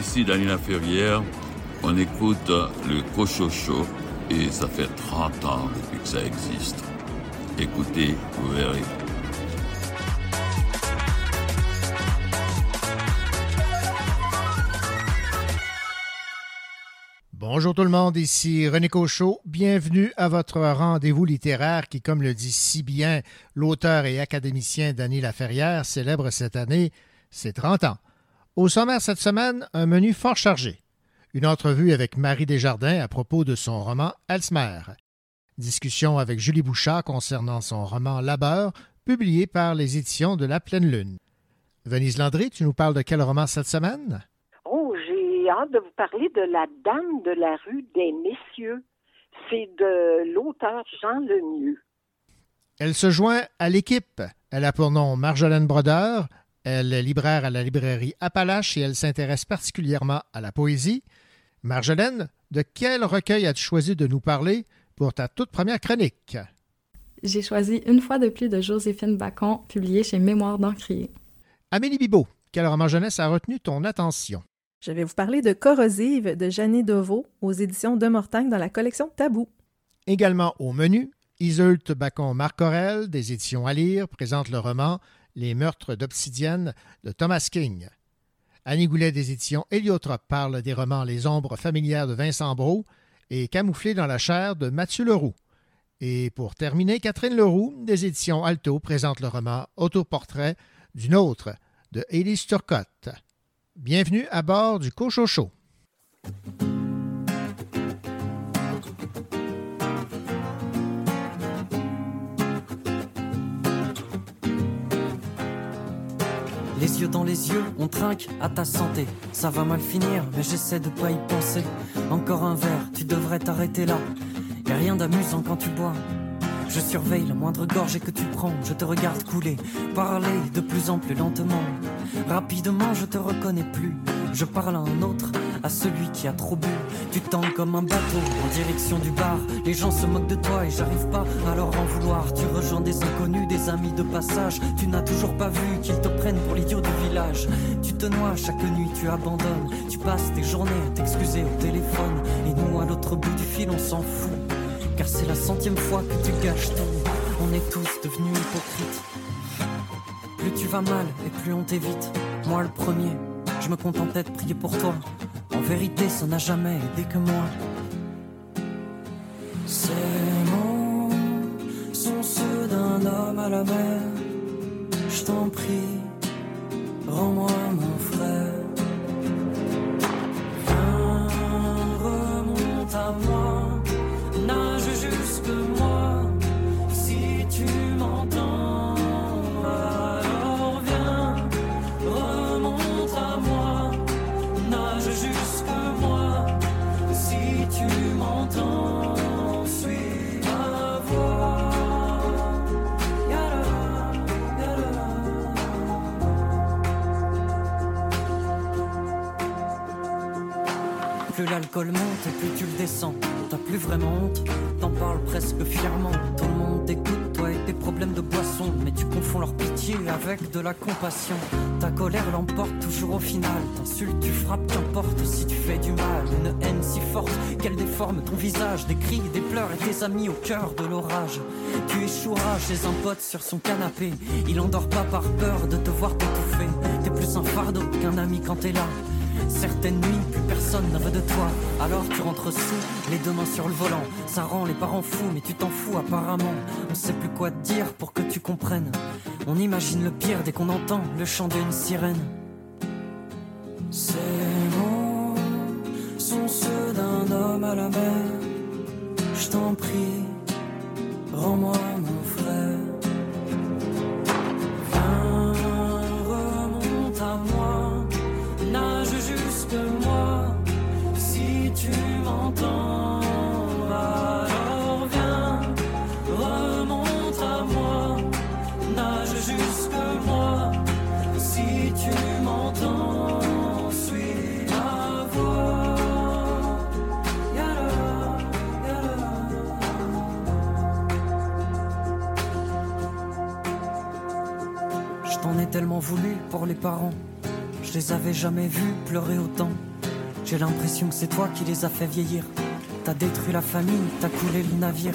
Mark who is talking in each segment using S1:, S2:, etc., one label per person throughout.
S1: Ici, Daniela Ferrière, on écoute le Cochocho et ça fait 30 ans depuis que ça existe. Écoutez, vous verrez.
S2: Bonjour tout le monde, ici René Cochot. Bienvenue à votre rendez-vous littéraire qui, comme le dit si bien l'auteur et académicien Dany Laferrière, célèbre cette année ses 30 ans. Au sommaire cette semaine, un menu fort chargé. Une entrevue avec Marie Desjardins à propos de son roman Elsmer. Discussion avec Julie Bouchard concernant son roman Labeur, publié par les éditions de La Pleine Lune. Venise Landry, tu nous parles de quel roman cette semaine?
S3: hâte de vous parler de La Dame de la rue des Messieurs. C'est de l'auteur Jean Lemieux.
S2: Elle se joint à l'équipe. Elle a pour nom Marjolaine Brodeur. Elle est libraire à la librairie Appalache et elle s'intéresse particulièrement à la poésie. Marjolaine, de quel recueil as-tu choisi de nous parler pour ta toute première chronique?
S4: J'ai choisi Une fois de plus de Joséphine Bacon, publié chez Mémoire d'Encrier.
S2: Amélie Bibot, quel roman jeunesse a retenu ton attention?
S5: Je vais vous parler de Corrosive de Jeannie Deveau aux éditions de Mortagne dans la collection Tabou.
S2: Également au menu, Iseult Bacon Marcorel des éditions à lire présente le roman Les meurtres d'Obsidienne de Thomas King. Annie Goulet des éditions Héliotrope parle des romans Les ombres familières de Vincent Brault et Camouflé dans la chair de Mathieu Leroux. Et pour terminer, Catherine Leroux des éditions Alto présente le roman Autoportrait d'une autre de Élise Turcotte. Bienvenue à bord du Cochocho.
S6: Les yeux dans les yeux, on trinque à ta santé. Ça va mal finir, mais j'essaie de pas y penser. Encore un verre, tu devrais t'arrêter là. Y'a rien d'amusant quand tu bois. Je surveille la moindre gorgée que tu prends, je te regarde couler, parler de plus en plus lentement. Rapidement, je te reconnais plus. Je parle à un autre, à celui qui a trop bu. Tu tends comme un bateau en direction du bar. Les gens se moquent de toi et j'arrive pas à leur en vouloir. Tu rejoins des inconnus, des amis de passage. Tu n'as toujours pas vu qu'ils te prennent pour l'idiot du village. Tu te noies chaque nuit, tu abandonnes. Tu passes tes journées à t'excuser au téléphone. Et nous, à l'autre bout du fil, on s'en fout car c'est la centième fois que tu gâches tout. On est tous devenus hypocrites. Plus tu vas mal et plus on t'évite. Moi le premier, je me contentais de prier pour toi. En vérité, ça n'a jamais aidé que moi. Ces mots sont ceux d'un homme à la mer. Je t'en prie, rends-moi mon frère. Viens, remonte à moi custom Plus l'alcool monte et plus tu le descends t'as plus vraiment honte, t'en parles presque fièrement. Tout le monde t'écoute, toi et tes problèmes de boisson, mais tu confonds leur pitié avec de la compassion. Ta colère l'emporte toujours au final, t'insultes, tu frappes, qu'importe si tu fais du mal. Une haine si forte qu'elle déforme ton visage, des cris, des pleurs et tes amis au cœur de l'orage. Tu échoueras chez un pote sur son canapé, il endort pas par peur de te voir t'étouffer. T'es plus un fardeau qu'un ami quand t'es là. Certaines nuits, plus personne n'en veut de toi. Alors tu rentres sous, les deux mains sur le volant. Ça rend les parents fous, mais tu t'en fous apparemment. On sait plus quoi te dire pour que tu comprennes. On imagine le pire dès qu'on entend le chant d'une sirène. Ces mots sont ceux d'un homme à la mer. Je t'en prie, rends-moi voulu pour les parents. Je les avais jamais vus pleurer autant. J'ai l'impression que c'est toi qui les as fait vieillir. T'as détruit la famille, t'as coulé le navire.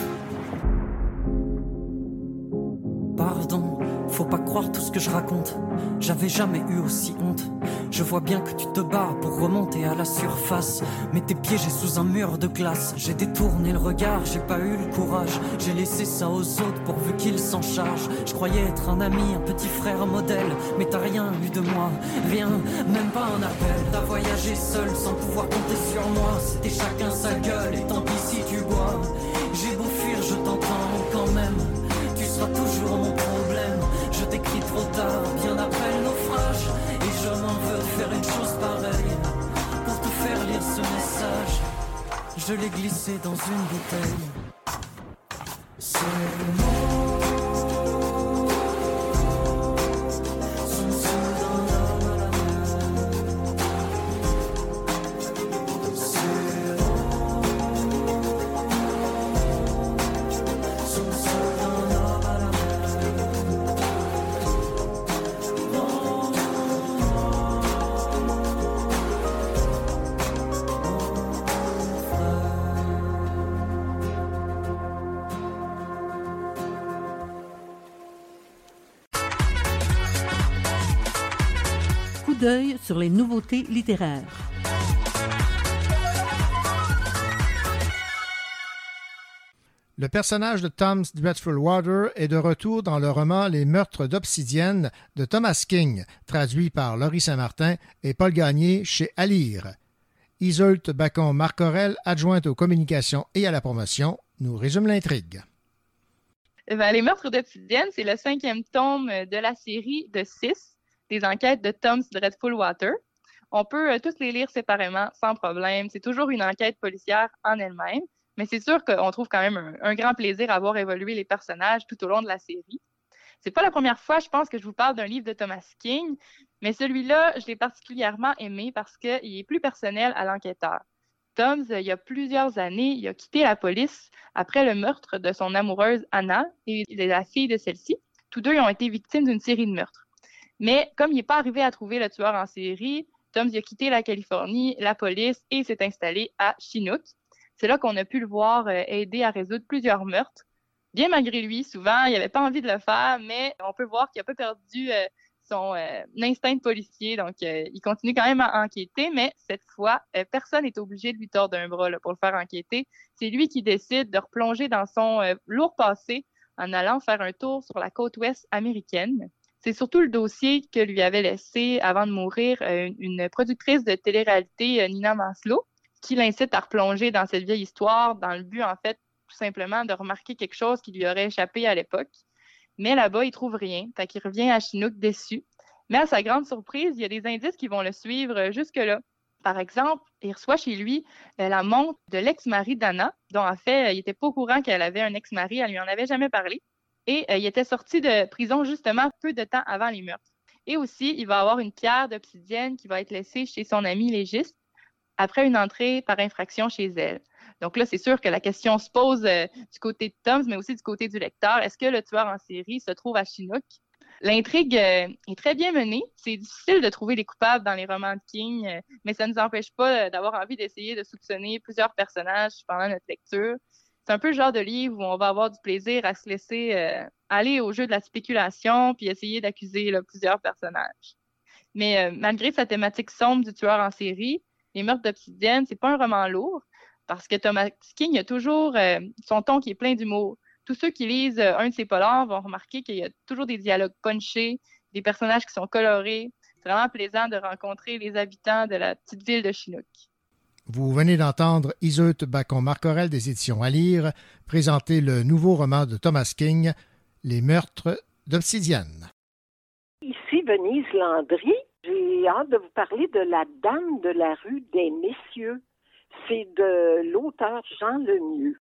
S6: Pardon, faut pas croire tout ce que je raconte. J'avais jamais eu aussi honte. Je vois bien que tu te bats pour remonter à la surface. Mais t'es piégé sous un mur de glace. J'ai détourné le regard, j'ai pas eu le courage. J'ai laissé ça aux autres pourvu qu'ils s'en chargent. Je croyais être un ami, un petit frère modèle. Mais t'as rien eu de moi, rien, même pas un appel. T'as voyagé seul sans pouvoir compter sur moi. C'était chacun sa gueule et tant pis si tu bois. J'ai beau fuir, je t'entends quand même. Tu seras toujours mon problème. Je t'écris trop tard, je l'ai glissé dans une bouteille. C'est le mot.
S7: Sur les nouveautés littéraires.
S2: Le personnage de Tom Dreadful Water est de retour dans le roman Les meurtres d'Obsidienne de Thomas King, traduit par Laurie Saint-Martin et Paul Gagné chez Alire. Iseult Bacon-Marcorel, adjointe aux communications et à la promotion, nous résume l'intrigue.
S8: Eh ben, les meurtres d'Obsidienne, c'est le cinquième tome de la série de six des enquêtes de Tom's Dreadful Water. On peut euh, tous les lire séparément, sans problème. C'est toujours une enquête policière en elle-même, mais c'est sûr qu'on trouve quand même un, grand plaisir à voir évoluer les personnages tout au long de la série. C'est pas la première fois, je pense, que je vous parle d'un livre de Thomas King, mais celui-là, je l'ai particulièrement aimé parce qu'il est plus personnel à l'enquêteur. Tom, il y a plusieurs années, il a quitté la police après le meurtre de son amoureuse Anna et de la fille de celle-ci. Tous deux ont été victimes d'une série de meurtres. Mais comme il n'est pas arrivé à trouver le tueur en série, Tom a quitté la Californie, la police et s'est installé à Chinook. C'est là qu'on a pu le voir euh, aider à résoudre plusieurs meurtres. Bien malgré lui, souvent, il n'avait pas envie de le faire, mais on peut voir qu'il n'a pas perdu euh, son euh, instinct de policier. Donc, il continue quand même à enquêter, mais cette fois, personne n'est obligé de lui tordre un bras pour le faire enquêter. C'est lui qui décide de replonger dans son lourd passé en allant faire un tour sur la côte ouest américaine. C'est surtout le dossier que lui avait laissé avant de mourir euh, une productrice de télé-réalité, euh, Nina Maslow, qui l'incite à replonger dans cette vieille histoire dans le but, en fait, tout simplement de remarquer quelque chose qui lui aurait échappé à l'époque. Mais là-bas, il trouve rien. Fait qu'il revient à Chinook déçu. Mais à sa grande surprise, il y a des indices qui vont le suivre euh, jusque-là. Par exemple, il reçoit chez lui la montre de l'ex-mari d'Anna, dont en fait, il n'était pas au courant qu'elle avait un ex-mari, elle lui en avait jamais parlé. Et euh, il était sorti de prison justement peu de temps avant les meurtres. Et aussi, il va avoir une pierre d'obsidienne qui va être laissée chez son ami légiste après une entrée par infraction chez elle. Donc là, c'est sûr que la question se pose euh, du côté de Tom, mais aussi du côté du lecteur. Est-ce que le tueur en série se trouve à Chinook? L'intrigue euh, est très bien menée. C'est difficile de trouver les coupables dans les romans de King, mais ça ne nous empêche pas d'avoir envie d'essayer de soupçonner plusieurs personnages pendant notre lecture. C'est un peu le genre de livre où on va avoir du plaisir à se laisser euh, aller au jeu de la spéculation puis essayer d'accuser plusieurs personnages. Mais euh, malgré sa thématique sombre du tueur en série, Les meurtres d'Obsidienne, c'est pas un roman lourd parce que Thomas King a toujours euh, son ton qui est plein d'humour. Tous ceux qui lisent un de ses polars vont remarquer qu'il y a toujours des dialogues punchés, des personnages qui sont colorés. C'est vraiment plaisant de rencontrer les habitants de la petite ville de Chinook.
S2: Vous venez d'entendre Iseut Bacon-Marcorel des éditions à lire présenter le nouveau roman de Thomas King, Les meurtres d'Obsidienne.
S3: Ici Venise Landry. J'ai hâte de vous parler de La Dame de la rue des Messieurs. C'est de l'auteur Jean Lemieux.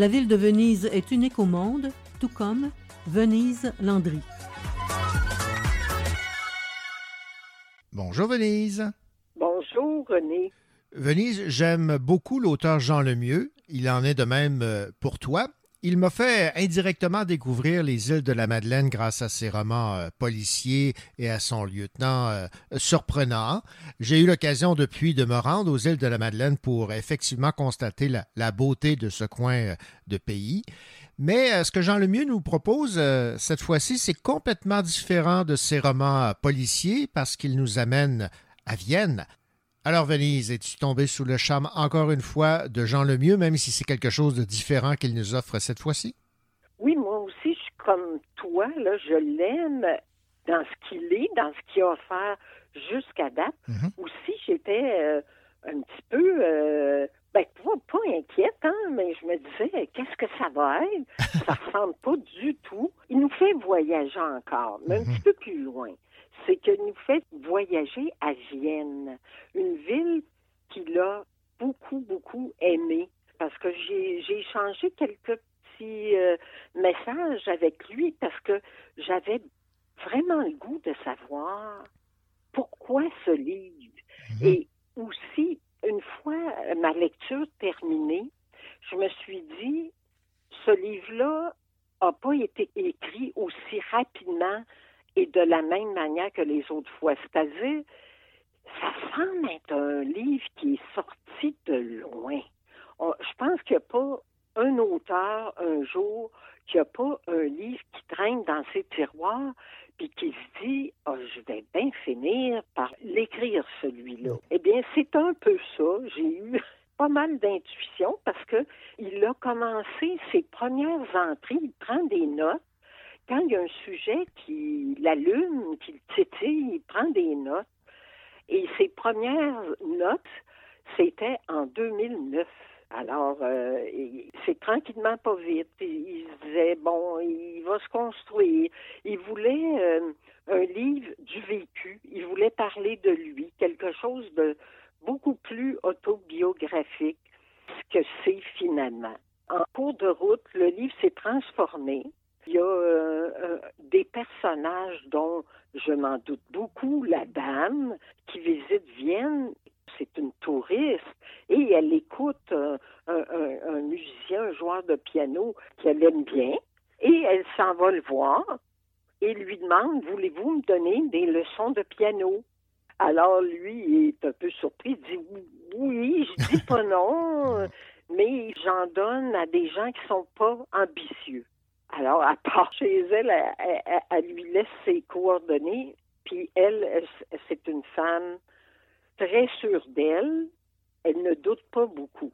S9: La
S7: ville de Venise est unique au monde, tout comme Venise-Landry.
S2: Bonjour Venise.
S3: Bonjour, René.
S2: Venise, j'aime beaucoup l'auteur Jean Lemieux. Il en est de même euh, pour toi. Il m'a fait indirectement découvrir les îles de la Madeleine grâce à ses romans euh, policiers et à son lieutenant euh, surprenant. J'ai eu l'occasion depuis de me rendre aux îles de la Madeleine pour effectivement constater la, beauté de ce coin euh, de pays. Mais ce que Jean Lemieux nous propose cette fois-ci, c'est complètement différent de ses romans policiers parce qu'il nous amène à Vienne. Alors Venise, es-tu tombé sous le charme encore une fois de Jean Lemieux, même si c'est quelque chose de différent qu'il nous offre cette fois-ci?
S3: Oui, moi aussi, je suis comme toi, là, je l'aime dans ce qu'il est, dans ce qu'il a offert jusqu'à date.
S2: Mhm.
S3: Aussi, j'étais euh, un petit peu, euh, ben, pas, pas inquiète, hein, mais je me disais, qu'est-ce que ça va être? Ça ressemble pas du tout. Il nous fait voyager encore, mais un
S2: Mhm.
S3: petit peu plus loin. C'est qu'il nous fait voyager à Vienne, une ville qu'il a beaucoup, beaucoup aimée. Parce que j'ai j'ai échangé quelques petits euh, messages avec lui parce que j'avais vraiment le goût de savoir pourquoi ce livre.
S2: Mhm.
S3: Et aussi, une fois euh, ma lecture terminée, je me suis dit, ce livre-là n'a pas été écrit aussi rapidement et de la même manière que les autres fois. C'est-à-dire, ça semble être un livre qui est sorti de loin. On- je pense qu'il n'y a pas un auteur un jour qui n'a pas un livre qui traîne dans ses tiroirs puis qui se dit Ah, je vais bien finir par l'écrire celui-là. Eh bien, c'est un peu ça. J'ai eu pas mal d'intuition parce que il a commencé ses premières entrées, il prend des notes. Quand il y a un sujet qui l'allume, qui le titille, il prend des notes. Et ses premières notes, c'était en 2009. Alors, euh, c'est tranquillement pas vite. Il, il se disait, bon, il va se construire. Il voulait euh, un livre du vécu. Il voulait parler de lui, quelque chose de beaucoup plus autobiographique, ce que c'est finalement. En cours de route, le livre s'est transformé. Il y a euh, euh, des personnages dont je m'en doute beaucoup. La dame qui visite Vienne, c'est une touriste et elle écoute un, un- un- un musicien, un joueur de piano qu'elle aime bien, et elle s'en va le voir et lui demande Voulez-vous me donner des leçons de piano? Alors lui il est un peu surpris, il dit Oui, je dis pas non, mais j'en donne à des gens qui sont pas ambitieux. Alors, à part chez elle, elle, lui laisse ses coordonnées, puis elle, c'est une femme très sûre d'elle, elle ne doute pas beaucoup.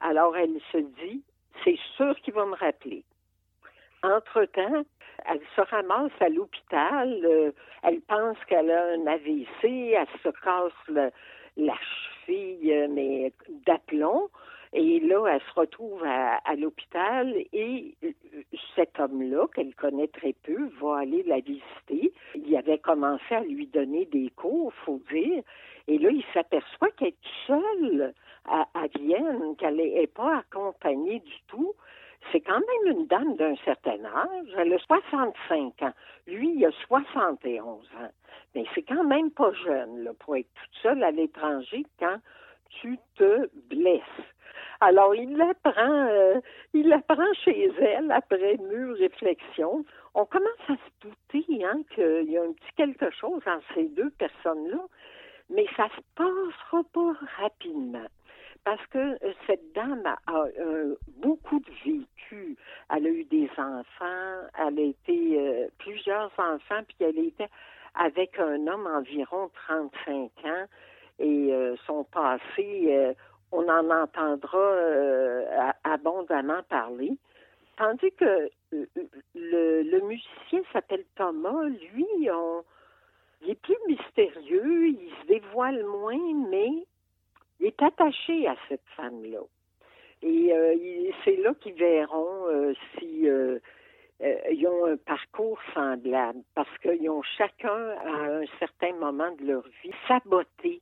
S3: Alors, elle se dit, c'est sûr qu'il va me rappeler. Entre-temps, elle se ramasse à l'hôpital, euh, elle pense qu'elle a un AVC, elle se casse la cheville, euh, mais d'aplomb, et là, elle se retrouve à, l'hôpital et euh, cet homme-là, qu'elle connaît très peu, va aller la visiter. Il avait commencé à lui donner des cours, faut dire, et là, il s'aperçoit qu'elle est seule à, à Vienne, qu'elle n'est pas accompagnée du tout. C'est quand même une dame d'un certain âge. Elle a 65 ans. Lui, il a 71 ans. Mais c'est quand même pas jeune là, pour être toute seule à l'étranger quand tu te blesses. Alors, il l'apprend, euh, il l'apprend chez elle après mûre réflexion. On commence à se douter hein, qu'il y a un petit quelque chose entre ces deux personnes-là, mais ça se passera pas rapidement. Parce que euh, cette dame a, euh, beaucoup de vécu. Elle a eu des enfants, elle a été plusieurs enfants, puis elle était avec un homme environ 35 ans. Et euh, son passé, euh, on en entendra euh, abondamment parler. Tandis que le, musicien s'appelle Thomas, lui, il est plus mystérieux, il se dévoile moins, mais il est attaché à cette femme-là. Et c'est là qu'ils verront euh, ont un parcours semblable, parce qu'ils ont chacun, à un certain moment de leur vie, saboté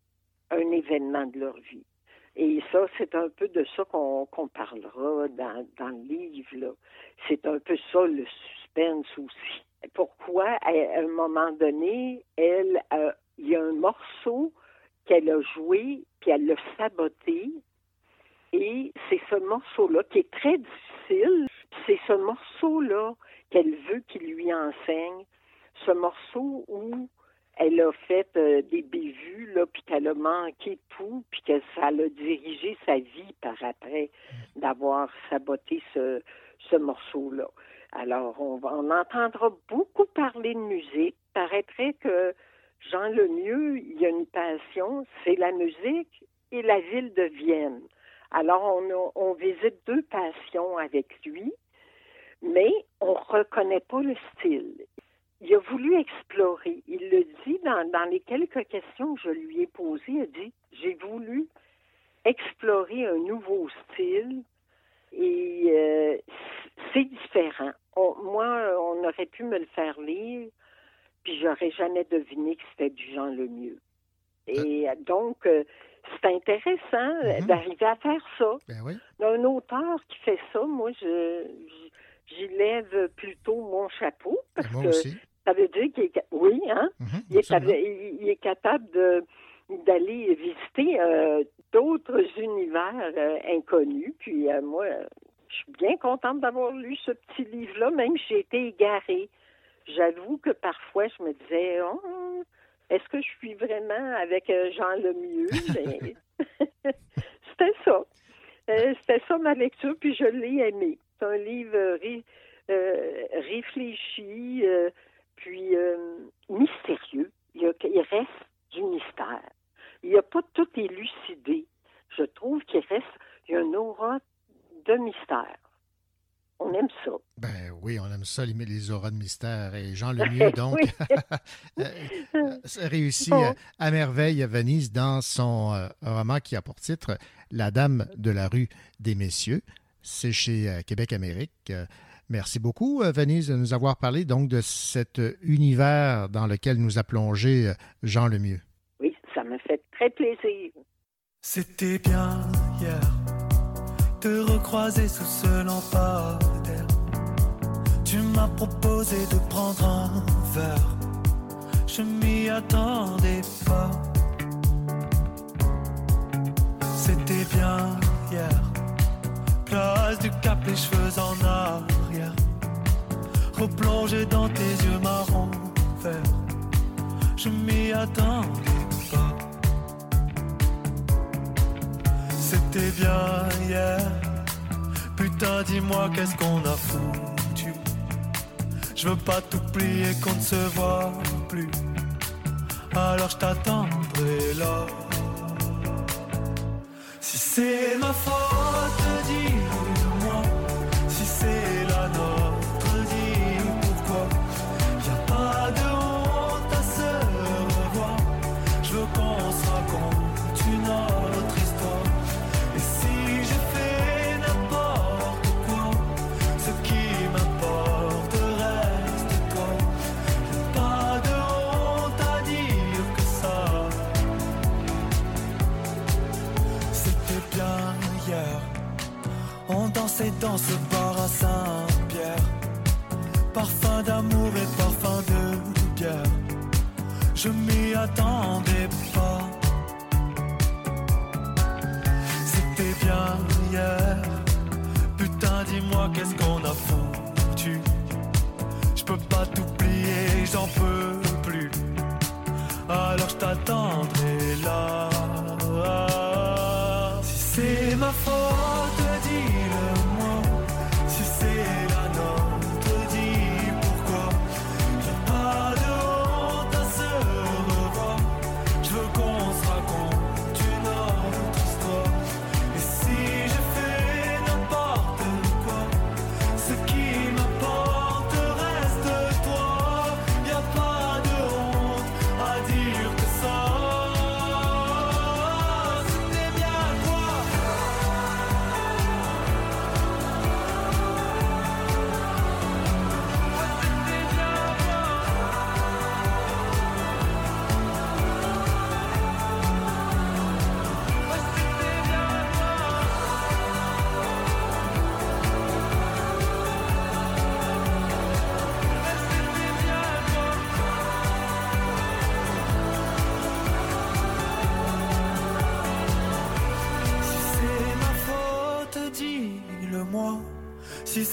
S3: un événement de leur vie. Et ça, c'est un peu de ça qu'on qu'on parlera dans, dans le livre. C'est un peu ça le suspense aussi. Pourquoi, à un moment donné, elle, euh, il y a un morceau qu'elle a joué, puis elle l'a saboté. Et c'est ce morceau-là qui est très difficile. C'est ce morceau-là qu'elle veut qu'il lui enseigne. Ce morceau où elle a fait euh, des bévues, là, puis qu'elle a manqué tout, puis que ça l'a dirigé sa vie par après d'avoir saboté ce, ce morceau-là. Alors, on, on entendra beaucoup parler de musique. Paraîtrait que Jean Lemieux, il y a une passion, c'est la musique et la ville de Vienne. Alors, on, on visite deux passions avec lui, mais on ne reconnaît pas le style. Il a voulu explorer. Il le dit dans, dans les quelques questions que je lui ai posées. Il a dit J'ai voulu explorer un nouveau style et euh, c'est différent. On- moi, on aurait pu me le faire lire, puis j'aurais jamais deviné que c'était du Jean Lemieux. Et euh, donc, euh, c'est intéressant
S2: Mhm.
S3: d'arriver à faire ça.
S2: Ben oui.
S3: Un auteur qui fait ça, moi, je, j'y lève plutôt mon chapeau parce
S2: Ben, Moi
S3: que
S2: aussi.
S3: ça veut dire qu'il est, oui, hein,
S2: Mhm,
S3: il, est, il- capable de d'aller visiter euh, d'autres univers euh, inconnus. Puis euh, moi, je suis bien contente d'avoir lu ce petit livre-là, même si j'ai été égarée. J'avoue que parfois, je me disais, Oh, est-ce que je suis vraiment avec Jean Lemieux? Mais C'était ça. C'était ça ma lecture, puis je l'ai aimé. C'est un livre euh, ré- euh, réfléchi, euh, puis mystérieux. Il, y a- il reste du mystère. Il n'y a pas tout élucidé. Je trouve qu'il reste, il y a une aura de mystère. On aime ça.
S2: Ben oui, on aime ça, les, les auras de mystère. Et Jean Lemieux, donc, réussit
S3: Bon.
S2: à merveille à Venise dans son roman qui a pour titre La Dame de la rue des Messieurs. C'est chez euh, Québec Amérique. Euh, merci beaucoup, euh, Venise, de nous avoir parlé donc de cet univers dans lequel nous a plongé Jean Lemieux.
S3: Oui, ça me fait très plaisir.
S10: C'était bien hier te recroiser sous ce lampadaire. Tu m'as proposé de prendre un verre. Je m'y attendais pas.
S11: C'était bien hier. Place du cap, les cheveux en arrière. Replongé dans tes yeux marron vert. Je m'y attendais pas. C'était bien hier. Putain, dis-moi qu'est-ce qu'on a foutu? Je veux pas t'oublier qu'on ne se voit plus. Alors je t'attendrai là. C'est ma faute, dis-moi. Dansait dans ce bar à Saint-Pierre. Parfum d'amour et parfum de bière. Je m'y attendais pas. C'était bien hier. Putain, dis-moi qu'est-ce qu'on a foutu? Je peux pas t'oublier, j'en peux plus. Alors je t'attendrai là.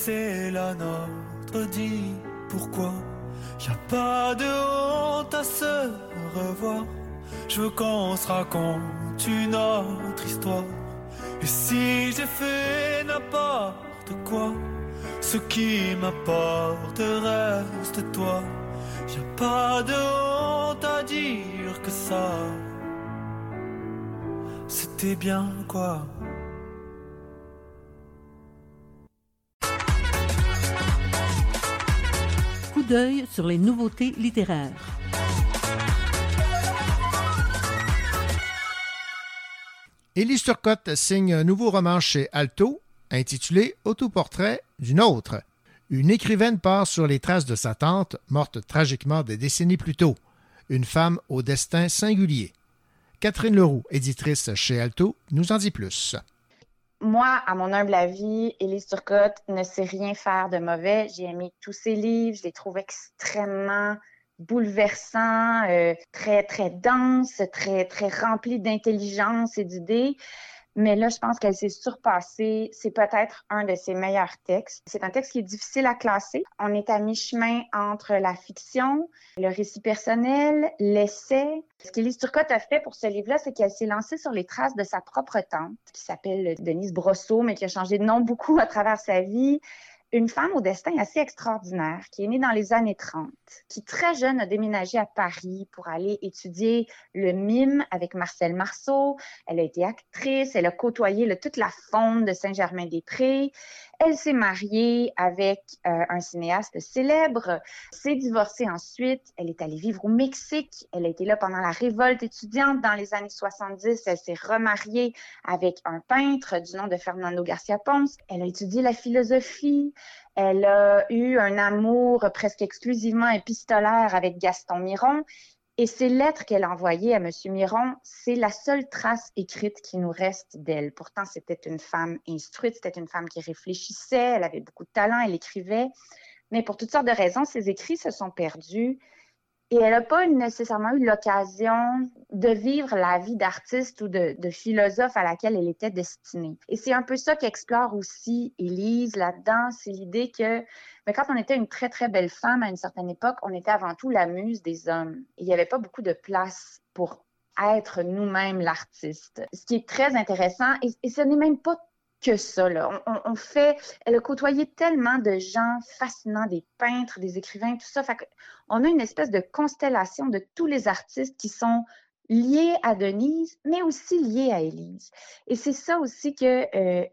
S11: C'est la nôtre, dis pourquoi. Y a pas de honte à se revoir. Je veux qu'on se raconte une autre histoire. Et si j'ai fait n'importe quoi, ce qui m'apporte reste toi. Y a pas de honte à dire que ça. C'était bien quoi.
S7: D'œil sur les nouveautés littéraires.
S2: Élise Turcotte signe un nouveau roman chez Alto, intitulé Autoportrait d'une autre. Une écrivaine part sur les traces de sa tante, morte tragiquement des décennies plus tôt, une femme au destin singulier. Catherine Leroux, éditrice chez Alto, nous en dit plus.
S12: Moi, à mon humble avis, Élise Turcotte ne sait rien faire de mauvais. J'ai aimé tous ses livres, je les trouve extrêmement bouleversants, euh, très, très denses, très, très remplis d'intelligence et d'idées. Mais là, je pense qu'elle s'est surpassée. C'est peut-être un de ses meilleurs textes. C'est un texte qui est difficile à classer. On est à mi-chemin entre la fiction, le récit personnel, l'essai. Ce qu'Élise Turcotte a fait pour ce livre-là, c'est qu'elle s'est lancée sur les traces de sa propre tante, qui s'appelle Denise Brosseau, mais qui a changé de nom beaucoup à travers sa vie une femme au destin assez extraordinaire qui est née dans les années 30, qui très jeune a déménagé à Paris pour aller étudier le mime avec Marcel Marceau. Elle a été actrice, elle a côtoyé toute la faune de Saint-Germain-des-Prés. Elle s'est mariée avec euh, un cinéaste célèbre, s'est divorcée ensuite. Elle est allée vivre au Mexique. Elle a été là pendant la révolte étudiante dans les années 70. Elle s'est remariée avec un peintre du nom de Fernando Garcia Ponce. Elle a étudié la philosophie. Elle a eu un amour presque exclusivement épistolaire avec Gaston Miron. Et ces lettres qu'elle a envoyées à M. Miron, c'est la seule trace écrite qui nous reste d'elle. Pourtant, c'était une femme instruite, c'était une femme qui réfléchissait, elle avait beaucoup de talent, elle écrivait. Mais pour toutes sortes de raisons, ses écrits se sont perdus. Et elle n'a pas nécessairement eu l'occasion de vivre la vie d'artiste ou de, philosophe à laquelle elle était destinée. Et c'est un peu ça qu'explore aussi Élise là-dedans, c'est l'idée que mais quand on était une très, très belle femme à une certaine époque, on était avant tout la muse des hommes. Il n'y avait pas beaucoup de place pour être nous-mêmes l'artiste. Ce qui est très intéressant, et, et ce n'est même pas que ça. Là. On, fait, elle a côtoyé tellement de gens fascinants, des peintres, des écrivains, tout ça. Fait on a une espèce de constellation de tous les artistes qui sont liés à Denise, mais aussi liés à Élise. Et c'est ça aussi que euh,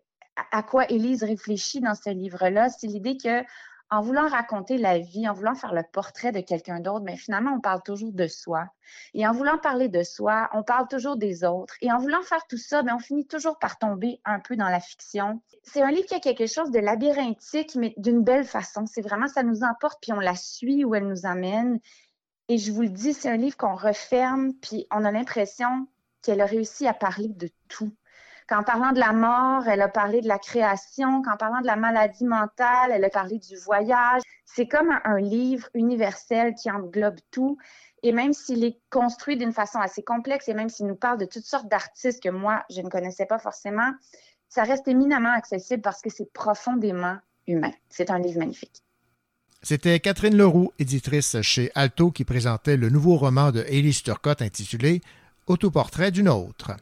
S12: à quoi Élise réfléchit dans ce livre-là, c'est l'idée que en voulant raconter la vie, en voulant faire le portrait de quelqu'un d'autre, mais finalement, on parle toujours de soi. Et en voulant parler de soi, on parle toujours des autres. Et en voulant faire tout ça, bien, on finit toujours par tomber un peu dans la fiction. C'est un livre qui a quelque chose de labyrinthique, mais d'une belle façon. C'est vraiment, ça nous emporte, puis on la suit où elle nous amène. Et je vous le dis, c'est un livre qu'on referme, puis on a l'impression qu'elle a réussi à parler de tout. Qu'en parlant de la mort, elle a parlé de la création. Qu'en parlant de la maladie mentale, elle a parlé du voyage. C'est comme un, livre universel qui englobe tout. Et même s'il est construit d'une façon assez complexe, et même s'il nous parle de toutes sortes d'artistes que moi, je ne connaissais pas forcément, ça reste éminemment accessible parce que c'est profondément humain. C'est un livre magnifique.
S2: C'était Catherine Leroux, éditrice chez Alto, qui présentait le nouveau roman de Elise Turcotte intitulé Autoportrait d'une autre.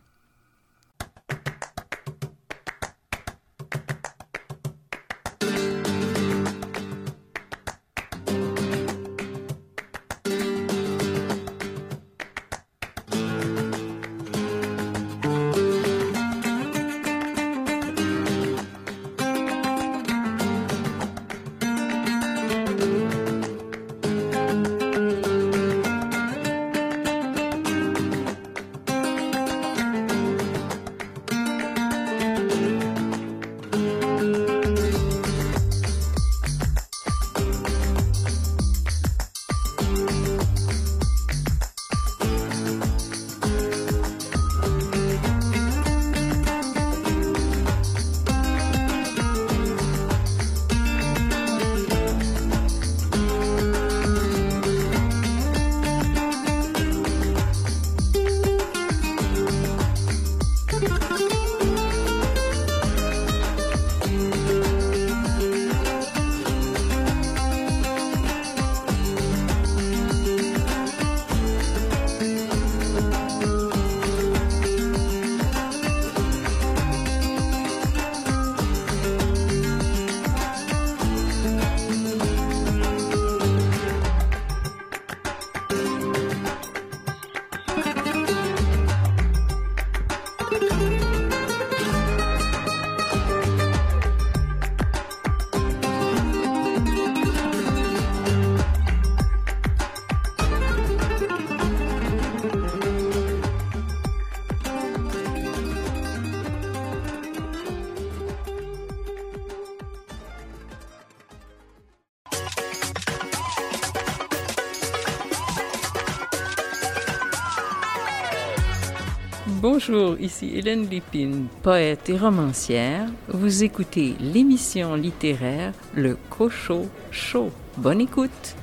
S10: Bonjour, ici Hélène Lépine, poète et romancière. Vous écoutez l'émission littéraire Le Cochot Chaud. Bonne écoute!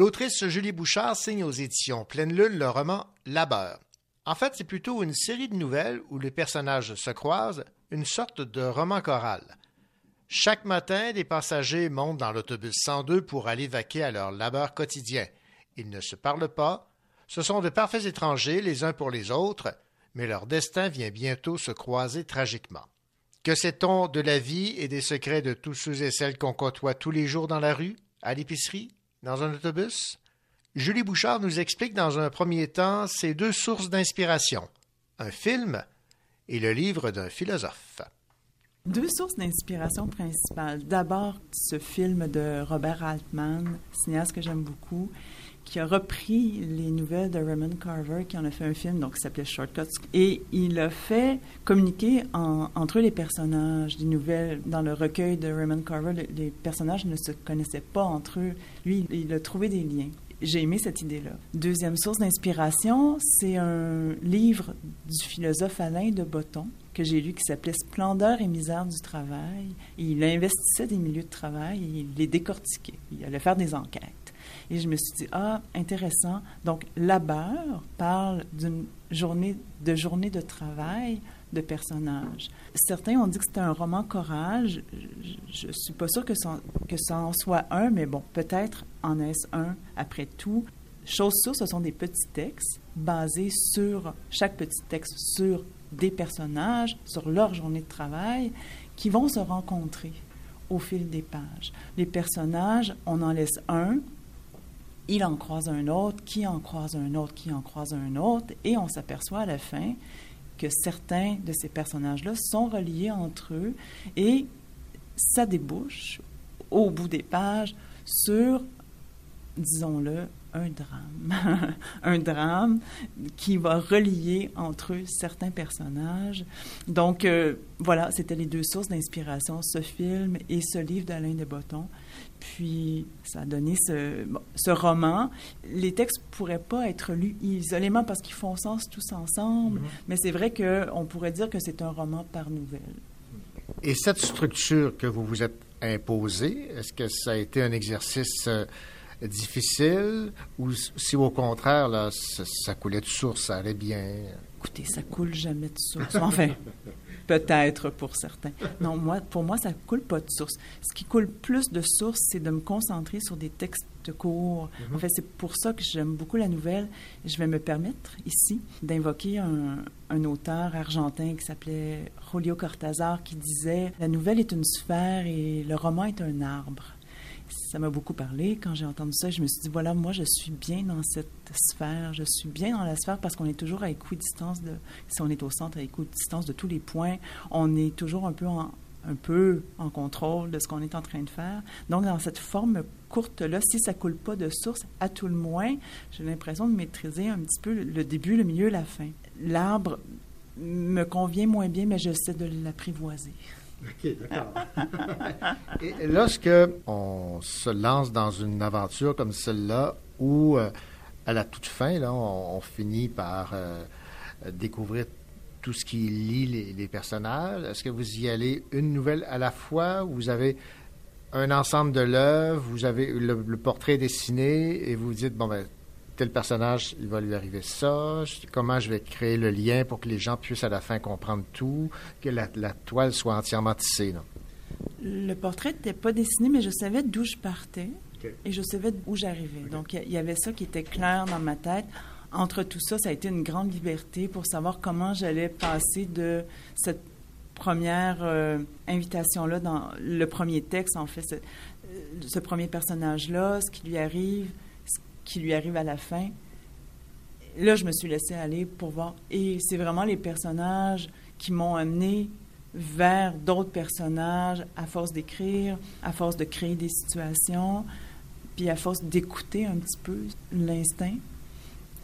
S2: L'autrice Julie Bouchard signe aux éditions Pleine Lune le roman Labeur. En fait, c'est plutôt une série de nouvelles où les personnages se croisent, une sorte de roman choral. Chaque matin, des passagers montent dans l'autobus 102 pour aller vaquer à leur labeur quotidien. Ils ne se parlent pas, ce sont de parfaits étrangers les uns pour les autres, mais leur destin vient bientôt se croiser tragiquement. Que sait-on de la vie et des secrets de tous ceux et celles qu'on côtoie tous les jours dans la rue, à l'épicerie, dans un autobus? Julie Bouchard nous explique dans un premier temps ces deux sources d'inspiration, un film et le livre d'un philosophe.
S13: Deux sources d'inspiration principales. D'abord, ce film de Robert Altman, cinéaste que j'aime beaucoup, qui a repris les nouvelles de Raymond Carver, qui en a fait un film donc, qui s'appelait Shortcuts. Et il a fait communiquer en- entre les personnages des nouvelles. Dans le recueil de Raymond Carver, le- les personnages ne se connaissaient pas entre eux. Lui, il a trouvé des liens. J'ai aimé cette idée-là. Deuxième source d'inspiration, c'est un livre du philosophe Alain de Botton que j'ai lu qui s'appelait Splendeur et misère du travail. Il investissait des milieux de travail il les décortiquait. Il allait faire des enquêtes. Et je me suis dit, ah, intéressant. Donc, Labeur parle d'une journée, de journée de travail de personnages. Certains ont dit que c'était un roman choral. Je ne suis pas sûre que ça, que ça en soit un, mais bon, peut-être en est-ce un après tout. Chose sûre, ce sont des petits textes basés sur, chaque petit texte sur des personnages, sur leur journée de travail, qui vont se rencontrer au fil des pages. Les personnages, on en laisse un, il en croise un autre, qui en croise un autre, qui en croise un autre, et on s'aperçoit à la fin que certains de ces personnages-là sont reliés entre eux, et ça débouche au bout des pages sur, disons-le, un drame. un drame qui va relier entre eux certains personnages. Donc, euh, voilà, c'était les deux sources d'inspiration, ce film et ce livre d'Alain de Botton. Puis, ça a donné ce, bon, ce roman. Les textes ne pourraient pas être lus isolément parce qu'ils font sens tous ensemble,
S2: Mhm.
S13: mais c'est vrai qu'on pourrait dire que c'est un roman par nouvelle.
S2: Et cette structure que vous vous êtes imposée, est-ce que ça a été un exercice euh, difficile ou si au contraire, là, ça, ça coulait de source, ça allait bien?
S13: Écoutez, ça coule jamais de source. Enfin, peut-être pour certains. Non, moi, pour moi, ça coule pas de source. Ce qui coule plus de source, c'est de me concentrer sur des textes courts.
S14: Mhm.
S13: En fait, c'est pour ça que j'aime beaucoup la nouvelle. Je vais me permettre ici d'invoquer un, un auteur argentin qui s'appelait Julio Cortázar qui disait La nouvelle est une sphère et le roman est un arbre. Ça m'a beaucoup parlé. Quand j'ai entendu ça, je me suis dit, voilà, moi, je suis bien dans cette sphère. Je suis bien dans la sphère parce qu'on est toujours à équidistance de, si on est au centre, à équidistance de tous les points. On est toujours un peu en, contrôle de ce qu'on est en train de faire. Donc, dans cette forme courte-là, si ça coule pas de source, à tout le moins, j'ai l'impression de maîtriser un petit peu le début, le milieu, la fin. L'arbre me convient moins bien, mais j'essaie de l'apprivoiser.
S2: OK, d'accord. Et lorsque on se lance dans une aventure comme celle-là, où euh, à la toute fin, là, on, finit par euh, découvrir tout ce qui lie les, personnages, est-ce que vous y allez une nouvelle à la fois? Vous avez un ensemble de l'œuvre, vous avez le, le portrait dessiné et vous dites, bon, ben, tel personnage, il va lui arriver ça, comment je vais créer le lien pour que les gens puissent à la fin comprendre tout, que la, la toile soit entièrement tissée. là.
S13: Le portrait n'était pas dessiné, mais je savais d'où je partais et je savais où j'arrivais. Donc, il y- avait ça qui était clair dans ma tête. Entre tout ça, ça a été une grande liberté pour savoir comment j'allais passer de cette première euh, invitation-là dans le premier texte, en fait, ce, euh, ce premier personnage-là, ce qui lui arrive, qui lui arrive à la fin. Là, je me suis laissée aller pour voir. Et c'est vraiment les personnages qui m'ont amené vers d'autres personnages à force d'écrire, à force de créer des situations, puis à force d'écouter un petit peu l'instinct,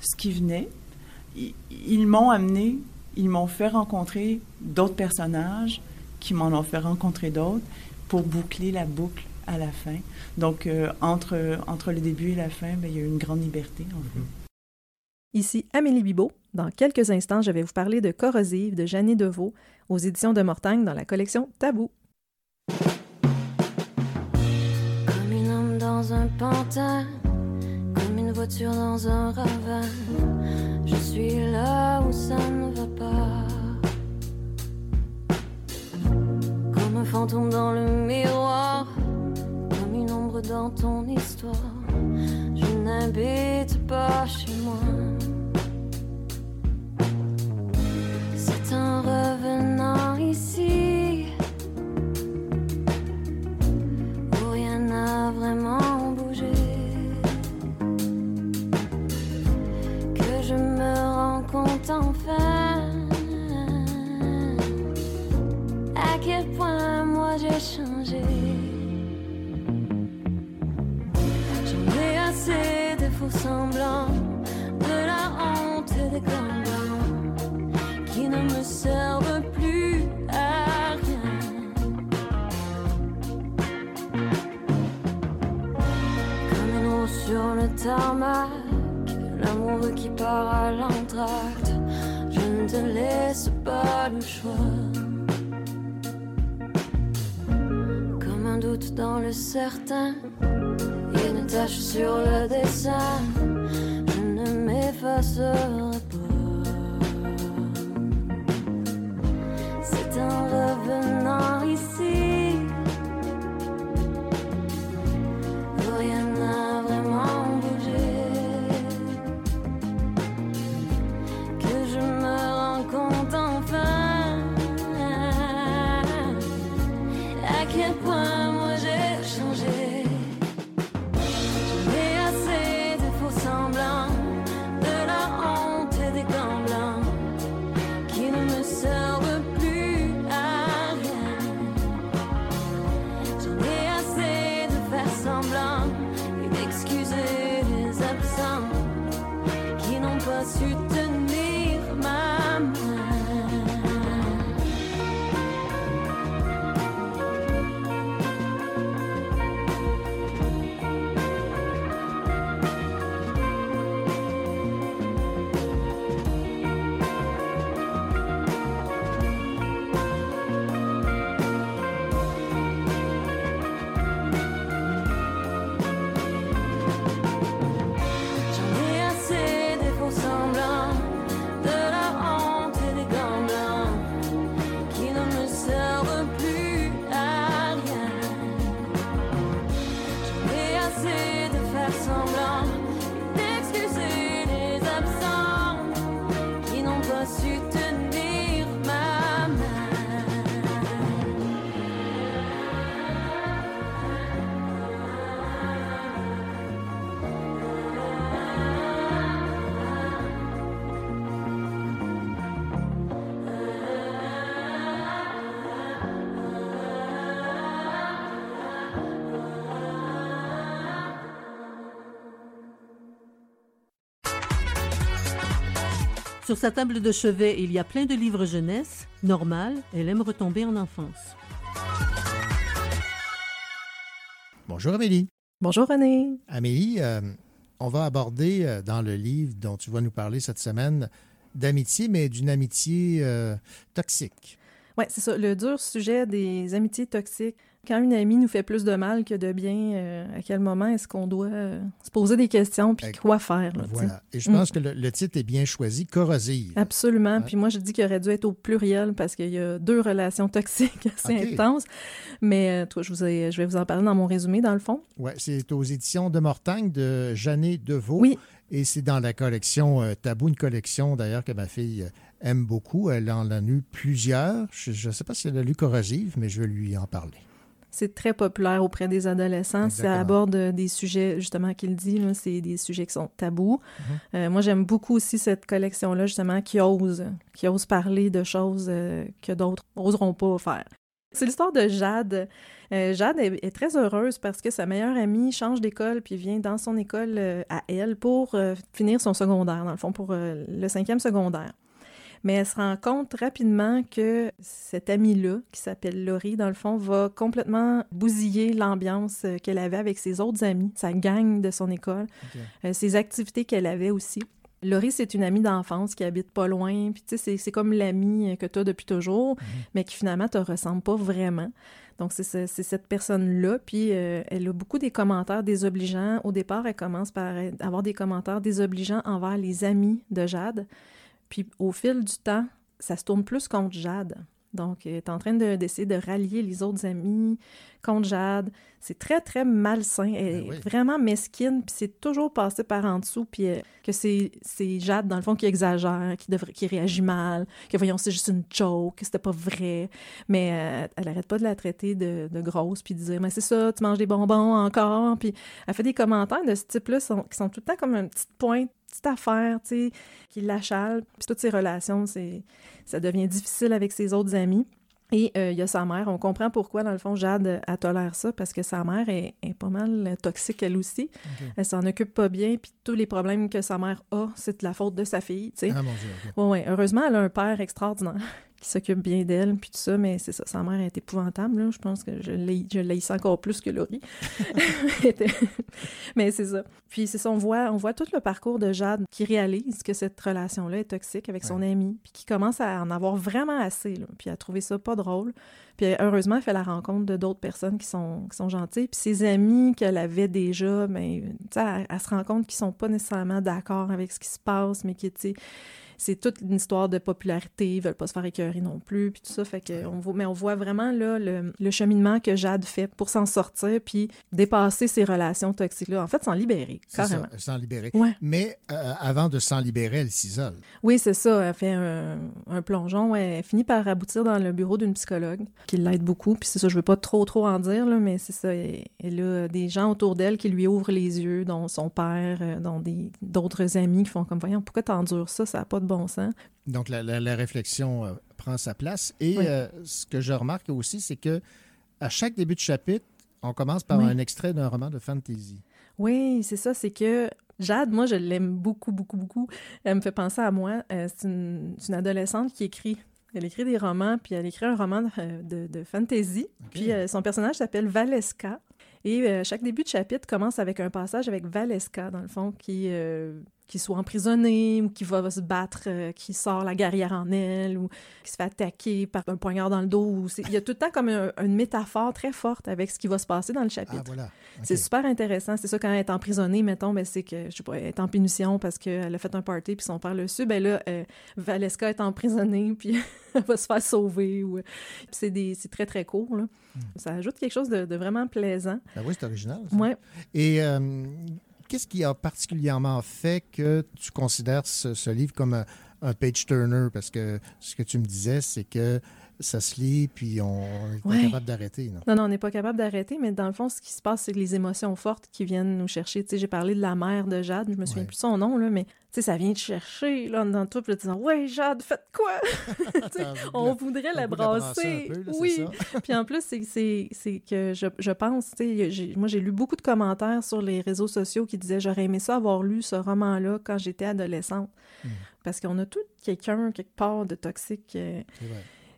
S13: ce qui venait. Ils, m'ont amené, ils m'ont fait rencontrer d'autres personnages qui m'en ont fait rencontrer d'autres pour boucler la boucle à la fin. Donc, euh, entre, entre le début et la fin, ben, il y a eu une grande liberté, en fait.
S5: Ici Amélie Bibot. Dans quelques instants, je vais vous parler de Corrosive de Jeannie Deveau aux éditions de Mortagne dans la collection Tabou.
S14: Comme une âme dans un pantin, comme une voiture dans un ravin. Je suis là où ça ne va pas. Comme un fantôme dans le miroir, dans ton histoire. Je n'habite pas chez moi. C'est un revenant ici. où rien n'a vraiment bougé. Que je me rends compte enfin à quel point moi j'ai changé. Assez des faux semblants, de la honte et des blancs qui ne me servent plus à rien. Comme une sur le tarmac, l'amour qui part à l'entracte. Je ne te laisse pas le choix. Doute dans le certain, et une tache sur le dessin. Je ne m'effacerai pas. C'est un revenant ici. rien
S7: Sur sa table de chevet, il y a plein de livres jeunesse. Normal, elle aime retomber en enfance.
S2: Bonjour Amélie.
S5: Bonjour René.
S2: Amélie, euh, on va aborder euh, dans le livre dont tu vas nous parler cette semaine d'amitié, mais d'une amitié euh, toxique.
S5: Oui, c'est ça, le dur sujet des amitiés toxiques. Quand une amie nous fait plus de mal que de bien, euh, à quel moment est-ce qu'on doit euh, se poser des questions puis quoi faire? là?
S2: Voilà. Et je
S5: Mm.
S2: pense que le, le titre est bien choisi, corrosive.
S5: Absolument. Puis moi, je dis qu'il aurait dû être au pluriel parce qu'il y a deux relations toxiques assez
S2: Ok.
S5: intenses. Mais euh, toi, je, vous ai- je vais vous en parler dans mon résumé, dans le fond.
S2: Ouais, c'est aux éditions de Mortagne de Jeannet Deveau.
S5: Oui.
S2: Et c'est dans la collection Tabou, une collection d'ailleurs que ma fille aime beaucoup. Elle en a lu plusieurs. Je ne sais pas si elle a lu Corrosive, mais je vais lui en parler.
S5: C'est très populaire auprès des adolescents. Ça aborde euh, des sujets, justement, qu'il dit, c'est des sujets qui sont tabous.
S2: Mhm.
S5: Euh, moi, j'aime beaucoup aussi cette collection-là, justement, qui ose, qui ose parler de choses euh, que d'autres n'oseront pas faire. C'est l'histoire de Jade. Euh, Jade est, est très heureuse parce que sa meilleure amie change d'école puis vient dans son école euh, à elle pour euh, finir son secondaire, dans le fond, pour le cinquième secondaire. Mais elle se rend compte rapidement que cette amie-là, qui s'appelle Laurie, dans le fond, va complètement bousiller l'ambiance euh, qu'elle avait avec ses autres amis, sa gang de son école, euh, ses activités qu'elle avait aussi. Laurie, c'est une amie d'enfance qui habite pas loin, puis tu sais, c'est- comme l'amie euh, que tu as depuis toujours, mais qui finalement te ressemble pas vraiment. Donc, c'est ce- c'est cette personne-là, puis euh, elle a beaucoup des commentaires désobligeants. Au départ, elle commence par avoir des commentaires désobligeants envers les amis de Jade. Puis au fil du temps, ça se tourne plus contre Jade. Donc, elle est en train de- d'essayer de, rallier les autres amis contre Jade. C'est très, très malsain. Elle est vraiment mesquine, puis c'est toujours passé par en dessous, puis euh, que c'est Jade, dans le fond, qui exagère, qui, devrait, qui réagit mal, que voyons, c'est juste une joke, que c'était pas vrai. Mais euh, elle arrête pas de la traiter de, de grosse, puis de dire, mais c'est ça, tu manges des bonbons encore. Puis elle fait des commentaires de ce type-là qui sont tout le temps comme une petite pointe petite affaire, tu sais, qui l'achale. Puis toutes ses relations, c'est, ça devient difficile avec ses autres amis. Et euh, il y a sa mère. On comprend pourquoi, dans le fond, Jade, euh, elle tolère ça, parce que sa mère est, est pas mal euh, toxique, elle aussi. Elle s'en occupe pas bien, puis tous les problèmes que sa mère a, c'est de la faute de sa fille, tu sais.
S2: Ah, mon Dieu,
S5: ouais. Heureusement, elle a un père extraordinaire qui s'occupe bien d'elle, puis tout ça, mais c'est ça, sa mère est épouvantable, là. Je pense que je l'ai encore plus que Laurie. Mais c'est ça. Puis c'est ça, on voit, on voit tout le parcours de Jade qui réalise que cette relation-là est toxique avec son ami, puis qui commence à en avoir vraiment assez, là, puis à trouver ça pas drôle. Puis heureusement, elle fait la rencontre de d'autres personnes qui sont, qui sont gentilles. Puis ses amis qu'elle avait déjà, ben, tu sais, elle, elle se rend compte qu'ils sont pas nécessairement d'accord avec ce qui se passe, mais qui, tu sais, c'est toute une histoire de popularité, ils veulent pas se faire écœurer non plus, puis tout ça, fait que on voit, mais on voit vraiment là le, le cheminement que Jade fait pour s'en sortir, puis dépasser ces relations toxiques-là, en fait, s'en libérer, carrément.
S2: s'en libérer.
S5: Ouais.
S2: Mais euh, avant de s'en libérer, elle s'isole.
S5: Oui, c'est ça. Elle fait un, un plongeon. Elle finit par aboutir dans le bureau d'une psychologue qui l'aide beaucoup. Puis c'est ça, je veux pas trop, trop en dire, là, mais c'est ça. Elle, elle a des gens autour d'elle qui lui ouvrent les yeux, dont son père, euh, dont d'autres amis qui font comme, voyons, pourquoi t'endures ça? Ça n'a pas de bon sens.
S2: Donc, la, la- la réflexion euh, prend sa place. Et
S5: Oui.
S2: euh, ce que je remarque aussi, c'est que à chaque début de chapitre, on commence par
S5: Oui.
S2: un extrait d'un roman de fantasy.
S5: Oui, c'est ça, c'est que Jade, moi, je l'aime beaucoup, beaucoup, beaucoup. Elle me fait penser à moi. Euh, c'est une, adolescente qui écrit. Elle écrit des romans, puis elle écrit un roman de, de fantasy. Puis euh, son personnage s'appelle Valeska. Et euh, chaque début de chapitre commence avec un passage avec Valeska, dans le fond, qui, qui soit emprisonnée ou qui va se battre, euh, qui sort la guerrière en elle ou qui se fait attaquer par un poignard dans le dos. Il y a tout le temps comme un- une métaphore très forte avec ce qui va se passer dans le chapitre.
S2: Ah, voilà.
S5: C'est super intéressant. C'est ça, quand elle est emprisonnée, mettons, ben, c'est que, je sais pas, elle est en punition parce qu'elle a fait un party puis son père le su. Ben là, euh, Valeska est emprisonnée puis elle va se faire sauver. Ou... Puis c'est, des, c'est très, très court. Là. Ça ajoute quelque chose de, de vraiment plaisant.
S2: Ben oui, c'est original. ça.
S5: Ouais.
S2: Et euh, qu'est-ce qui a particulièrement fait que tu considères ce, livre comme un page-turner? Parce que ce que tu me disais, c'est que ça se lit, puis on n'est pas capable d'arrêter. non?
S5: Non, non, on n'est pas capable d'arrêter, mais dans le fond, ce qui se passe, c'est que les émotions fortes qui viennent nous chercher. Tu sais, j'ai parlé de la mère de Jade, je me souviens plus de son nom, là, mais tu sais, ça vient te chercher, là, dans tout, puis là, tu dis, ouais, Jade, faites quoi? Sais, on voudrait la
S2: brasser peu, là,
S5: oui. puis en plus, c'est- que je, je pense, tu sais, moi, j'ai lu beaucoup de commentaires sur les réseaux sociaux qui disaient, j'aurais aimé ça avoir lu ce roman-là quand j'étais adolescente.
S2: Hmm.
S5: Parce qu'on a tout quelqu'un, quelque part, de toxique, euh.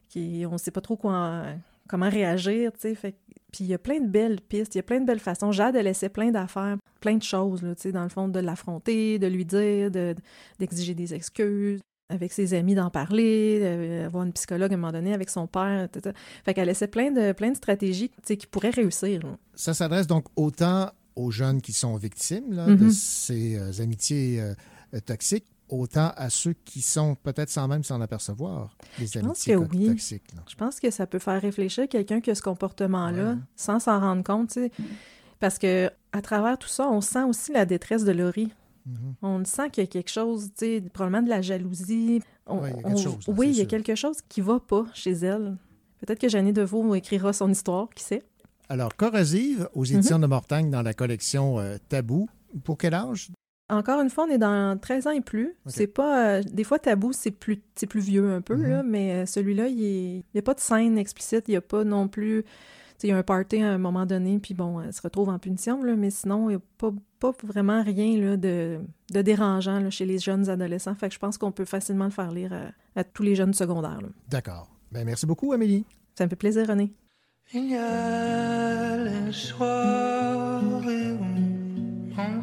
S5: Qui on sait pas trop quoi, comment réagir, tu sais. Fait que- Puis il y a plein de belles pistes, il y a plein de belles façons. Jade, essaie plein d'affaires, plein de choses, là, tu sais, dans le fond, de l'affronter, de lui dire, de- d'exiger des excuses, avec ses amis d'en parler, d'avoir une psychologue à un moment donné avec son père, etc. Fait qu'elle essaie plein de, plein de stratégies, tu sais, qui pourraient réussir. là.
S2: Ça s'adresse donc autant aux jeunes qui sont victimes là,
S5: Mhm.
S2: de ces euh, amitiés euh, euh, toxiques, autant à ceux qui sont peut-être sans même s'en apercevoir, les
S5: Je pense que oui.
S2: toxiques. là.
S5: Je pense que ça peut faire réfléchir quelqu'un qui a ce comportement-là sans s'en rendre compte. Parce que à travers tout ça, on sent aussi la détresse de Laurie.
S2: Mhm.
S5: On sent qu'il y a quelque chose, probablement de la jalousie. On-
S2: Ouais, il y a quelque
S5: on-
S2: chose, là,
S5: oui, il y a
S2: sûr.
S5: quelque chose qui va pas chez elle. Peut-être que Jeannie Deveau écrira son histoire, qui sait?
S2: Alors, Corrosive, aux
S5: Mhm.
S2: éditions de Mortagne, dans la collection euh, Tabou. Pour quel âge?
S5: Encore une fois, on est dans 13 ans et plus. C'est pas. euh, des fois, tabou, c'est plus, c'est plus vieux un peu,
S2: Mhm.
S5: là, mais euh, celui-là, il n'y a pas de scène explicite, il n'y a pas non plus. tu sais, Il y a un party à un moment donné, puis bon, elle se retrouve en punition, là, mais sinon, il n'y a pas, pas vraiment rien là, de, de dérangeant là, chez les jeunes adolescents. Fait que je pense qu'on peut facilement le faire lire à, à tous les jeunes secondaires. là.
S2: D'accord. Ben, merci beaucoup, Amélie.
S5: Ça me fait plaisir, René.
S10: Il y a les soirées où on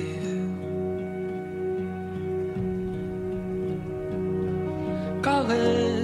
S10: Car elle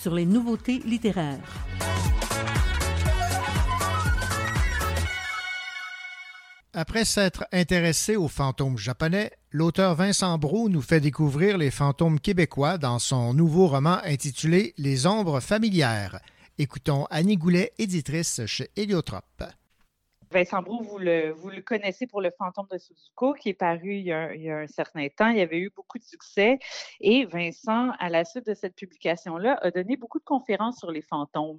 S7: sur les nouveautés littéraires.
S2: Après s'être intéressé aux fantômes japonais, l'auteur Vincent Brault nous fait découvrir les fantômes québécois dans son nouveau roman intitulé Les ombres familières. Écoutons Annie Goulet, éditrice chez Héliotrope.
S15: Vincent Brou, vous le, vous le connaissez pour Le fantôme de Suzuko, qui est paru il y, a, il y, a, un certain temps. Il y avait eu beaucoup de succès. Et Vincent, à la suite de cette publication-là, a donné beaucoup de conférences sur les fantômes.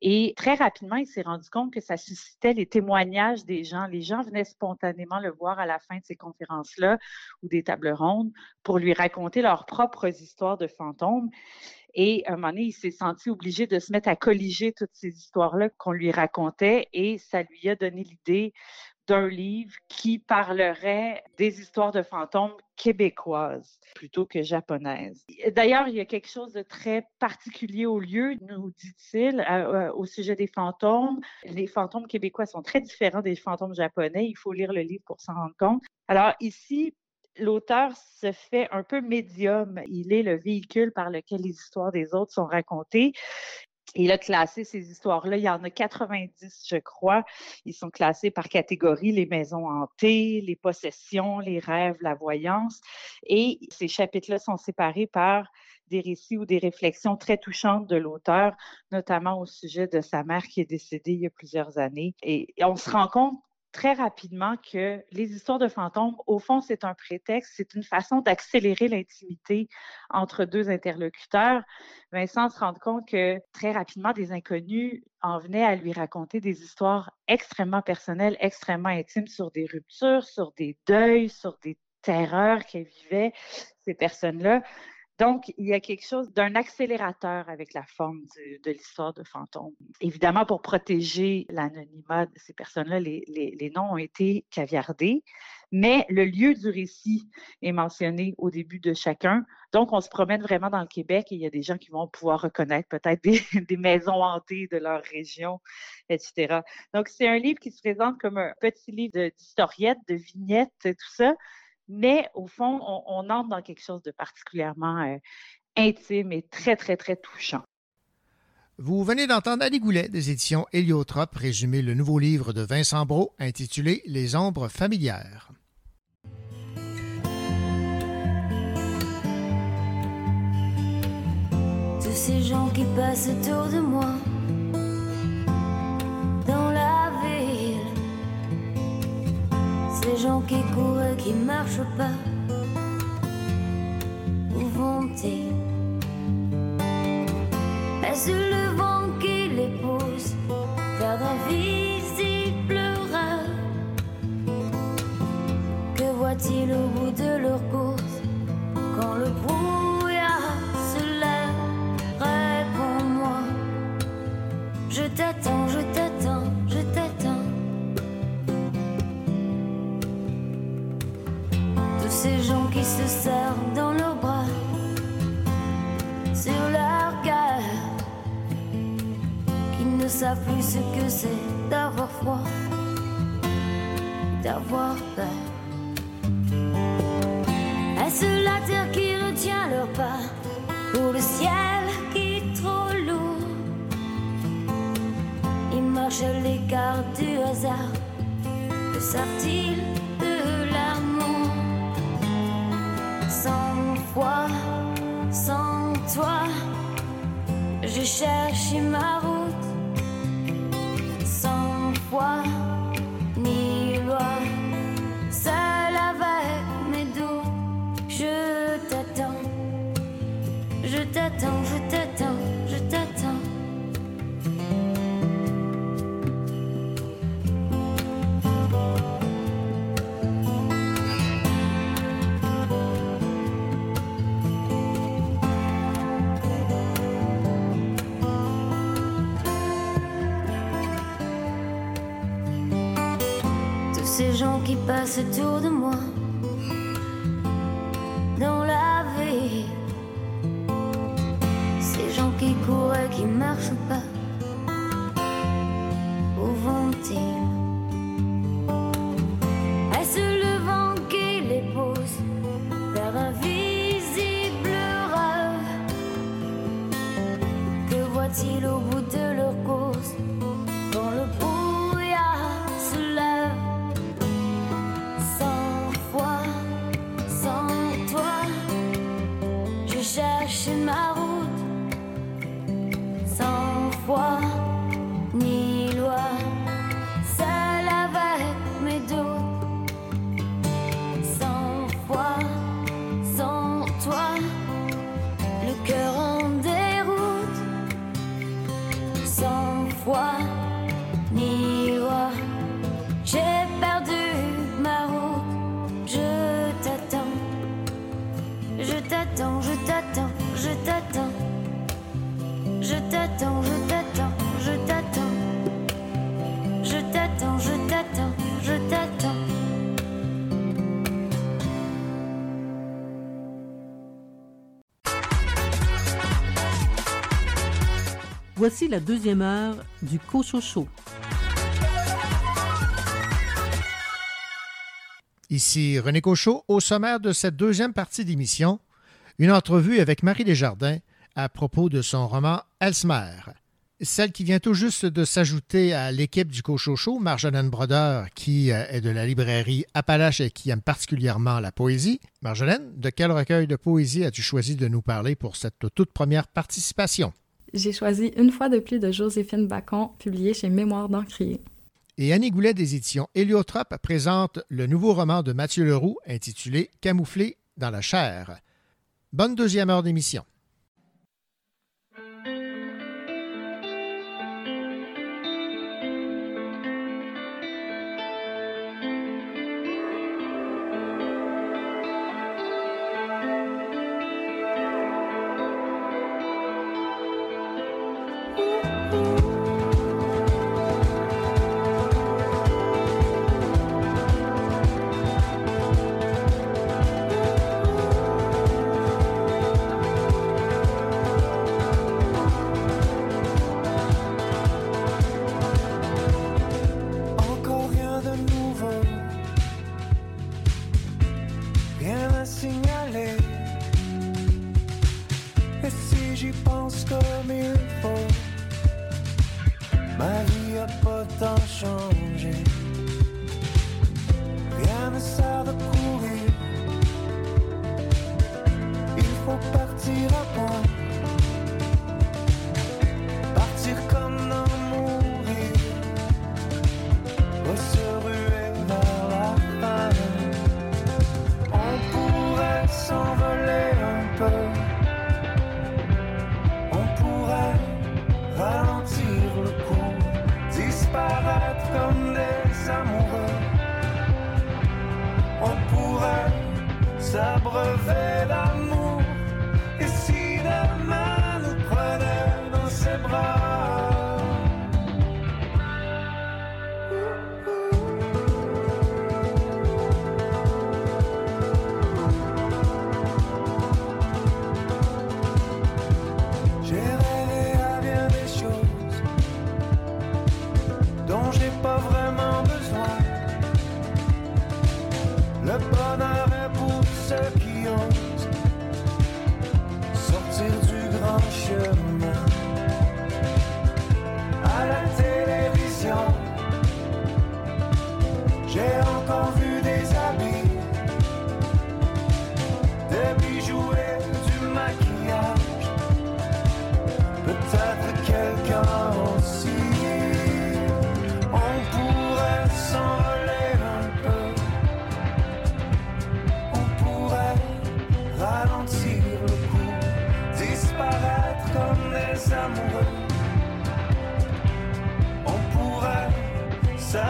S15: Et très rapidement, il s'est rendu compte que ça suscitait les témoignages des gens. Les gens venaient spontanément le voir à la fin de ces conférences-là ou des tables rondes pour lui raconter leurs propres histoires de fantômes. Et à un moment donné, il s'est senti obligé de se mettre à colliger toutes ces histoires-là qu'on lui racontait et ça lui a donné l'idée d'un livre qui parlerait des histoires de fantômes québécoises plutôt que japonaises. D'ailleurs, il y a quelque chose de très particulier au lieu, nous dit-il, euh, au sujet des fantômes. Les fantômes québécois sont très différents des fantômes japonais. Il faut lire le livre pour s'en rendre compte. Alors ici, l'auteur se fait un peu médium. Il est le véhicule par lequel les histoires des autres sont racontées. Il a classé ces histoires-là. Il y en a 90, je crois. Ils sont classés par catégorie, les maisons hantées, les possessions, les rêves, la voyance. Et ces chapitres-là sont séparés par des récits ou des réflexions très touchantes de l'auteur, notamment au sujet de sa mère qui est décédée il y a plusieurs années. Et on se rend compte très rapidement que les histoires de fantômes, au fond, c'est un prétexte, c'est une façon d'accélérer l'intimité entre deux interlocuteurs. Vincent se rend compte que très rapidement, des inconnus en venaient à lui raconter des histoires extrêmement personnelles, extrêmement intimes sur des ruptures, sur des deuils, sur des terreurs qu'elles vivaient, ces personnes-là. Donc, il y a quelque chose d'un accélérateur avec la forme de, l'histoire de fantôme. Évidemment, pour protéger l'anonymat de ces personnes-là, les, noms ont été caviardés, mais le lieu du récit est mentionné au début de chacun. Donc, on se promène vraiment dans le Québec et il y a des gens qui vont pouvoir reconnaître peut-être des, des maisons hantées de leur région, etc. Donc, c'est un livre qui se présente comme un petit livre d'historiette, de, de vignettes, tout ça mais au fond, on, on, entre dans quelque chose de particulièrement euh, intime et très, très, très touchant.
S2: Vous venez d'entendre Ali Goulet des éditions Héliotrope résumer le nouveau livre de Vincent Brault intitulé Les ombres familières.
S14: Tous ces gens qui passent autour de moi ces gens qui courent et qui marchent pas, où vont-ils? Est-ce le vent serrent dans leurs bras sur leur cœur qui ne savent plus ce que c'est d'avoir froid, d'avoir peur. Est-ce la terre qui retient leur pas ou le ciel qui est trop lourd? Ils marchent à l'écart du hasard. Que savent-ils Sans foi, sans toi, je cherche ma route. Sans foi ni loi, seul avec mes doutes, je t'attends, je t'attends, je t'attends, passe autour de moi dans la vie. Ces gens qui courent et qui marchent pas, où vont-ils Est-ce le vent qui les pose vers un visible rêve? Que voit-il au bout
S7: Voici la deuxième heure du Cochocho.
S11: Ici René Cochot, au sommaire de cette deuxième partie d'émission, une entrevue avec Marie Desjardins à propos de son roman Elsmer. Celle qui vient tout juste de s'ajouter à l'équipe du Cochocho, Marjolaine Broder, qui euh, est de la librairie Appalache et qui aime particulièrement la poésie. Marjolaine, de quel recueil de poésie as-tu choisi de nous parler pour cette toute première participation?
S4: J'ai choisi Une fois de plus de Joséphine Bacon, publié chez Mémoire d'Encrier.
S11: Et Annie Goulet des éditions Héliotrope présente le nouveau roman de Mathieu Leroux intitulé Camouflé dans la chair. Bonne deuxième heure d'émission.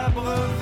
S2: abreuvés.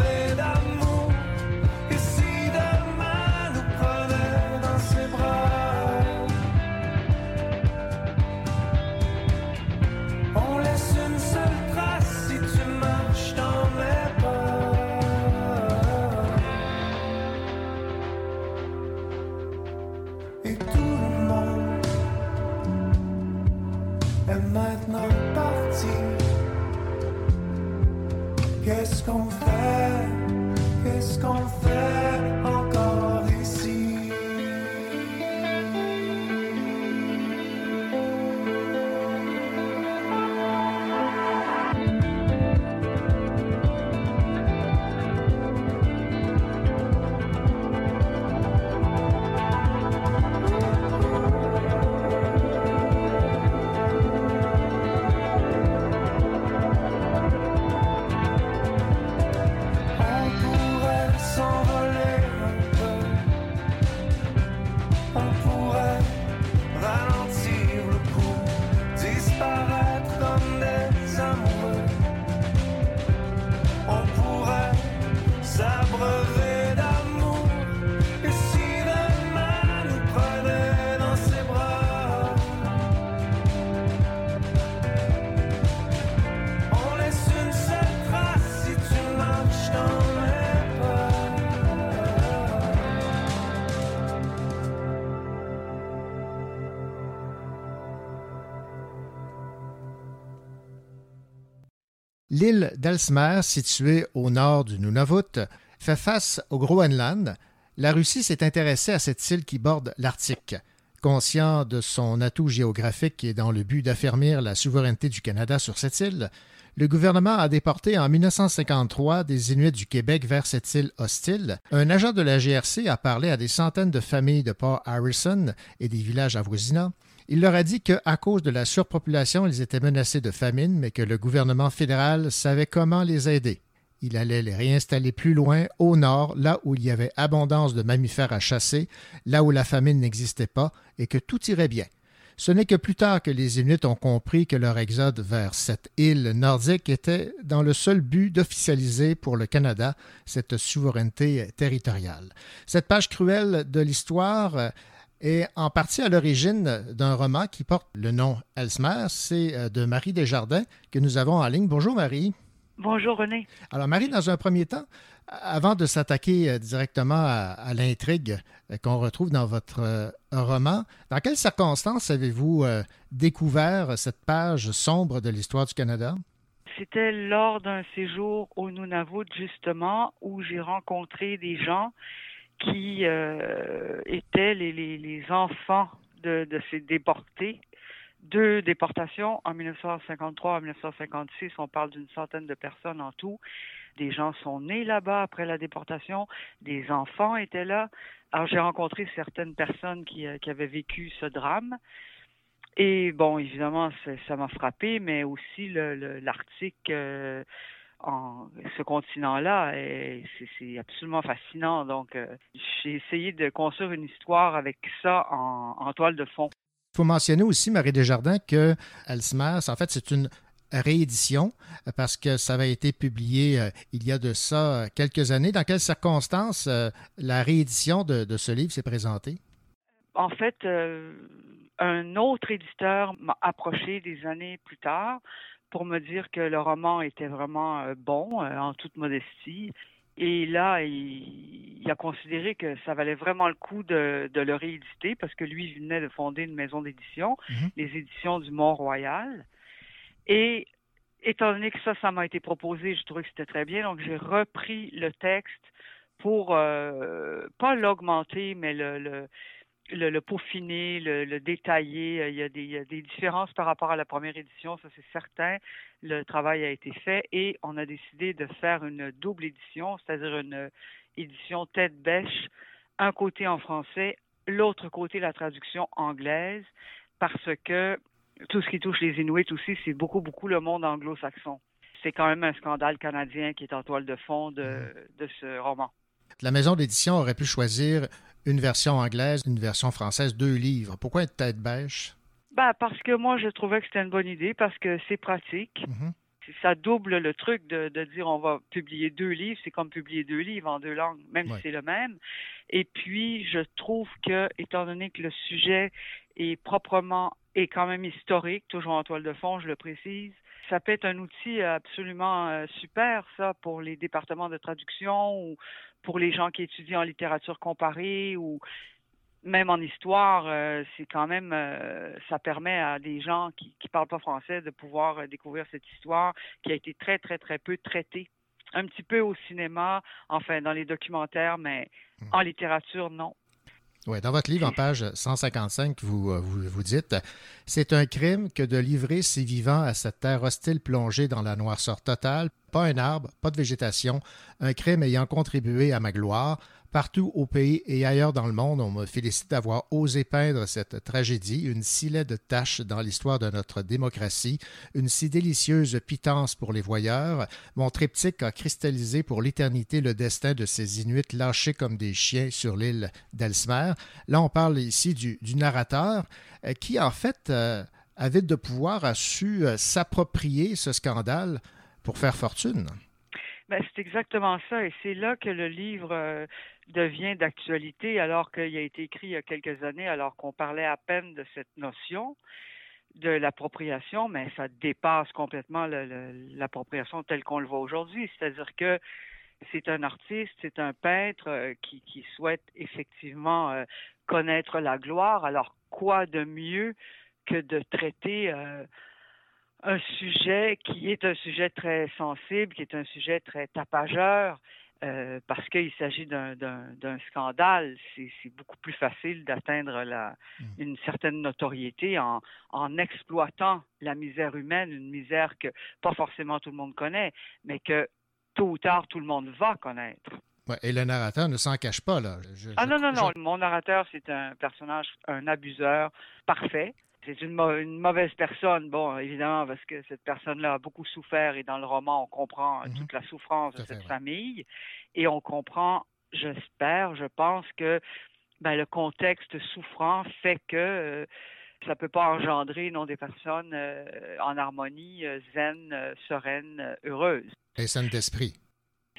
S2: d'Elsmer, située au nord du Nunavut, fait face au Groenland. La Russie s'est intéressée à cette île qui borde l'Arctique. Conscient de son atout géographique et dans le but d'affermir la souveraineté du Canada sur cette île, le gouvernement a déporté en 1953 des Inuits du Québec vers cette île hostile. Un agent de la GRC a parlé à des centaines de familles de Port Harrison et des villages avoisinants. Il leur a dit qu'à cause de la surpopulation, ils étaient menacés de famine, mais que le gouvernement fédéral savait comment les aider. Il allait les réinstaller plus loin, au nord, là où il y avait abondance de mammifères à chasser, là où la famine n'existait pas, et que tout irait bien. Ce n'est que plus tard que les Inuits ont compris que leur exode vers cette île nordique était dans le seul but d'officialiser pour le Canada cette souveraineté territoriale. Cette page cruelle de l'histoire est en partie à l'origine d'un roman qui porte le nom Elsmer. C'est de Marie Desjardins que nous avons en ligne. Bonjour Marie.
S16: Bonjour René.
S2: Alors Marie, dans un premier temps, avant de s'attaquer euh, directement à, à l'intrigue euh, qu'on retrouve dans votre euh, roman, dans quelles circonstances avez-vous découvert cette page sombre de l'histoire du Canada?
S16: C'était lors d'un séjour au Nunavut, justement, où j'ai rencontré des gens qui euh, étaient les, enfants de, ces déportés deux déportations en 1953 en 1956. On parle d'une centaine de personnes en tout. Des gens sont nés là-bas après la déportation. Des enfants étaient là. Alors, j'ai rencontré certaines personnes qui, euh, qui avaient vécu ce drame. Et bon, évidemment, ça m'a frappé, mais aussi l'Arctique, euh, en ce continent-là, c'est absolument fascinant. Donc, euh, j'ai essayé de construire une histoire avec ça en, en toile de fond.
S2: Il faut mentionner aussi, Marie Desjardins, que Alzheimer, en fait, c'est une réédition parce que ça avait été publié euh, il y a de ça quelques années. Dans quelles circonstances euh, la réédition de, de ce livre s'est présentée?
S16: En fait, un autre éditeur m'a approché des années plus tard pour me dire que le roman était vraiment euh, bon, euh, en toute modestie. Et là, il, il, a considéré que ça valait vraiment le coup de, de, le rééditer parce que lui venait de fonder une maison d'édition, -hmm. les éditions du Mont-Royal. Et étant donné que ça, ça m'a été proposé, je trouvais que c'était très bien. Donc, j'ai repris le texte pour, euh, pas l'augmenter, mais le, le, le, le peaufiner, le, le, détailler. Il y, a des, il y, a des, différences par rapport à la première édition, ça c'est certain. Le travail a été fait et on a décidé de faire une double édition, c'est-à-dire une édition tête bêche, un côté en français, l'autre côté la traduction anglaise, parce que tout ce qui touche les Inuits aussi, c'est beaucoup, beaucoup le monde anglo-saxon. C'est quand même un scandale canadien qui est en toile de fond de, de ce roman.
S2: La maison d'édition aurait pu choisir une version anglaise, une version française, deux livres. Pourquoi être tête bêche?
S16: Ben, parce que moi, je trouvais que c'était une bonne idée, parce que c'est pratique. Mm -hmm. Ça double le truc de, de, dire on va publier deux livres. C'est comme publier deux livres en deux langues, même ouais. si c'est le même. Et puis, je trouve que, étant donné que le sujet est proprement et quand même historique, toujours en toile de fond, je le précise, ça peut être un outil absolument euh, super, ça, pour les départements de traduction ou pour les gens qui étudient en littérature comparée ou même en histoire, euh, c'est quand même, euh, ça permet à des gens qui ne parlent pas français de pouvoir euh, découvrir cette histoire qui a été très, très, très peu traitée. Un petit peu au cinéma, enfin dans les documentaires, mais mmh. en littérature, non.
S2: Dans votre livre, en page 155, vous, vous, vous dites C'est un crime que de livrer ses vivants à cette terre hostile plongée dans la noirceur totale, pas un arbre, pas de végétation, un crime ayant contribué à ma gloire. Partout au pays et ailleurs dans le monde, on me félicite d'avoir osé peindre cette tragédie, une si laide tâche dans l'histoire de notre démocratie, une si délicieuse pitance pour les voyeurs. Mon triptyque a cristallisé pour l'éternité le destin de ces Inuits lâchés comme des chiens sur l'île d'Elsmer. Là, on parle ici du, narrateur euh, qui, en fait, euh, avide de pouvoir, a su euh, s'approprier ce scandale pour faire fortune.
S16: Ben, c'est exactement ça. Et c'est là que le livre euh, devient d'actualité, alors qu'il a été écrit il y a quelques années, alors qu'on parlait à peine de cette notion de l'appropriation, mais ça dépasse complètement l'appropriation telle qu'on le voit aujourd'hui. C'est-à-dire que c'est un artiste, c'est un peintre euh, qui, souhaite effectivement euh, connaître la gloire. Alors, quoi de mieux que de traiter un sujet qui est un sujet très sensible, qui est un sujet très tapageur, euh, parce qu'il s'agit d'un- scandale. C'est beaucoup plus facile d'atteindre la- une certaine notoriété en, en exploitant la misère humaine, une misère que pas forcément tout le monde connaît, mais que tôt ou tard tout le monde va connaître.
S2: Ouais, et le narrateur ne s'en cache pas, là. Je-
S16: Ah
S2: je-
S16: non, non,
S2: je-
S16: non. Mon narrateur, c'est un personnage, un abuseur parfait. C'est une, mau- une mauvaise personne, bon, évidemment, parce que cette personne-là a beaucoup souffert et dans le roman, on comprend euh, toute la souffrance de cette famille et on comprend, j'espère, je pense que ben, le contexte souffrant fait que euh, ça peut pas engendrer non des personnes euh, en harmonie, euh, zen, euh, euh, heureuses.
S2: Et scène d'esprit.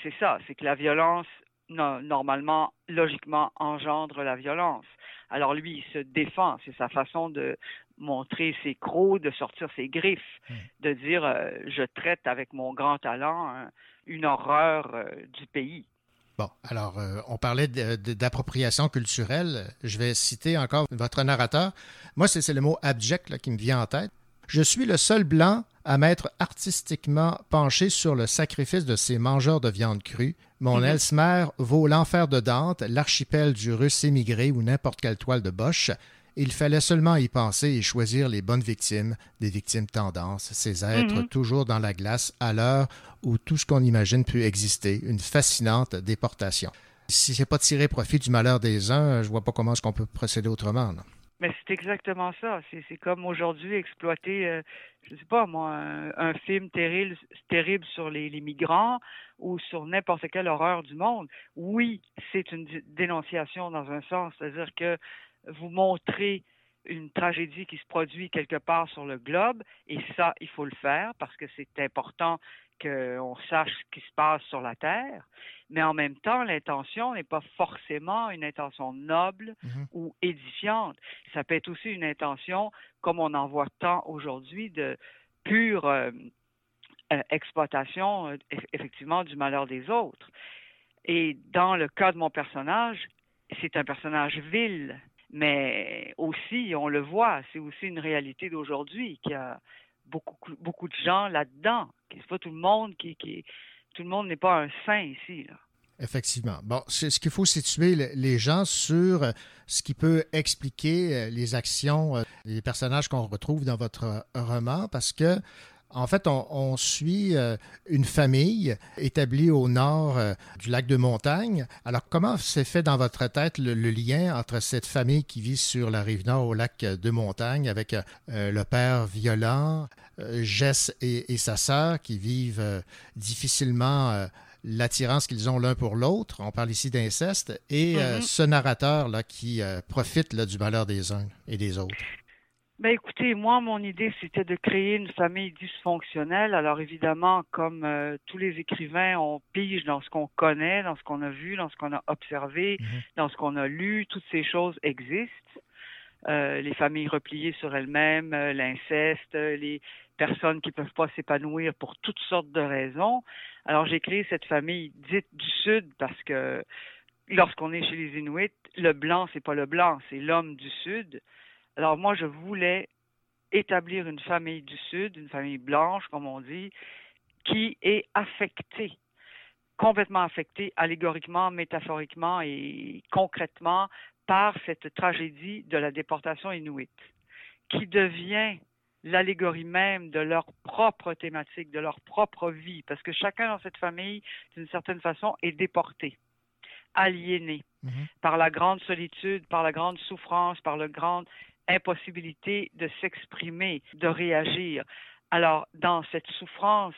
S16: C'est ça, c'est que la violence, no- normalement, logiquement, engendre la violence. Alors lui, il se défend, c'est sa façon de montrer ses crocs, de sortir ses griffes, de dire euh, je traite avec mon grand talent hein, une horreur euh, du pays.
S2: Bon, alors, euh, on parlait d'appropriation culturelle. Je vais citer encore votre narrateur. Moi, c'est le mot abject là, qui me vient en tête. Je suis le seul blanc à m'être artistiquement penché sur le sacrifice de ces mangeurs de viande crue. Mon
S17: Mhm.
S2: Elsmer vaut l'enfer de Dante, l'archipel du russe émigré ou n'importe quelle toile de Bosch. Il fallait seulement y penser et choisir les bonnes victimes, des victimes tendances, ces êtres
S17: Mhm.
S2: toujours dans la glace à l'heure où tout ce qu'on imagine peut exister, une fascinante déportation. Si c'est pas tirer profit du malheur des uns, je vois pas comment est-ce qu'on peut procéder autrement. non.
S16: Mais c'est exactement ça. C'est comme aujourd'hui exploiter, euh, je sais pas moi, un, un film terrible, terrible sur les, les migrants ou sur n'importe quelle horreur du monde. Oui, c'est une dénonciation dans un sens, c'est-à-dire que vous montrez une tragédie qui se produit quelque part sur le globe, et ça, il faut le faire parce que c'est important qu'on sache ce qui se passe sur la Terre, mais en même temps, l'intention n'est pas forcément une intention noble ou édifiante. Ça peut être aussi une intention, comme on en voit tant aujourd'hui, de pure euh, euh, exploitation, euh, eff- effectivement, du malheur des autres. Et dans le cas de mon personnage, c'est un personnage vil, mais aussi, on le voit, c'est aussi une réalité d'aujourd'hui qu'il y a beaucoup, beaucoup de gens là-dedans. C'est pas tout le monde qui, tout le monde n'est pas un saint ici. Là.
S2: Effectivement. Bon, ce qu'il faut situer le- les gens sur euh, ce qui peut expliquer euh, les actions, euh, les personnages qu'on retrouve dans votre roman, parce que en fait, on, on suit euh, une famille établie au nord euh, du lac de Montagne. Alors, comment s'est fait dans votre tête le, le lien entre cette famille qui vit sur la rive nord au lac de Montagne avec euh, le père violent, Jess et, et sa sœur qui vivent difficilement l'attirance qu'ils ont l'un pour l'autre? On parle ici d'inceste. Et euh,
S16: Mhm.
S2: ce narrateur-là qui euh, profite là, du malheur des uns et des autres.
S16: Ben écoutez, moi, mon idée, c'était de créer une famille dysfonctionnelle. Alors évidemment, comme euh, tous les écrivains, on pige dans ce qu'on connaît, dans ce qu'on a vu, dans ce qu'on a observé, dans ce qu'on a lu. Toutes ces choses existent. Euh, les familles repliées sur elles-mêmes, euh, l'inceste, les personnes qui peuvent pas s'épanouir pour toutes sortes de raisons. Alors j'ai créé cette famille dite du Sud parce que lorsqu'on est chez les Inuits, le blanc, c'est pas le blanc, c'est l'homme du Sud. Alors moi, je voulais établir une famille du Sud, une famille blanche, comme on dit, qui est affectée, complètement affectée, allégoriquement, métaphoriquement et concrètement par cette tragédie de la déportation inuite, qui devient l'allégorie même de leur propre thématique, de leur propre vie, parce que chacun dans cette famille, d'une certaine façon, est déporté, aliéné par la grande solitude, par la grande souffrance, par la grande impossibilité de s'exprimer, de réagir. Alors, dans cette souffrance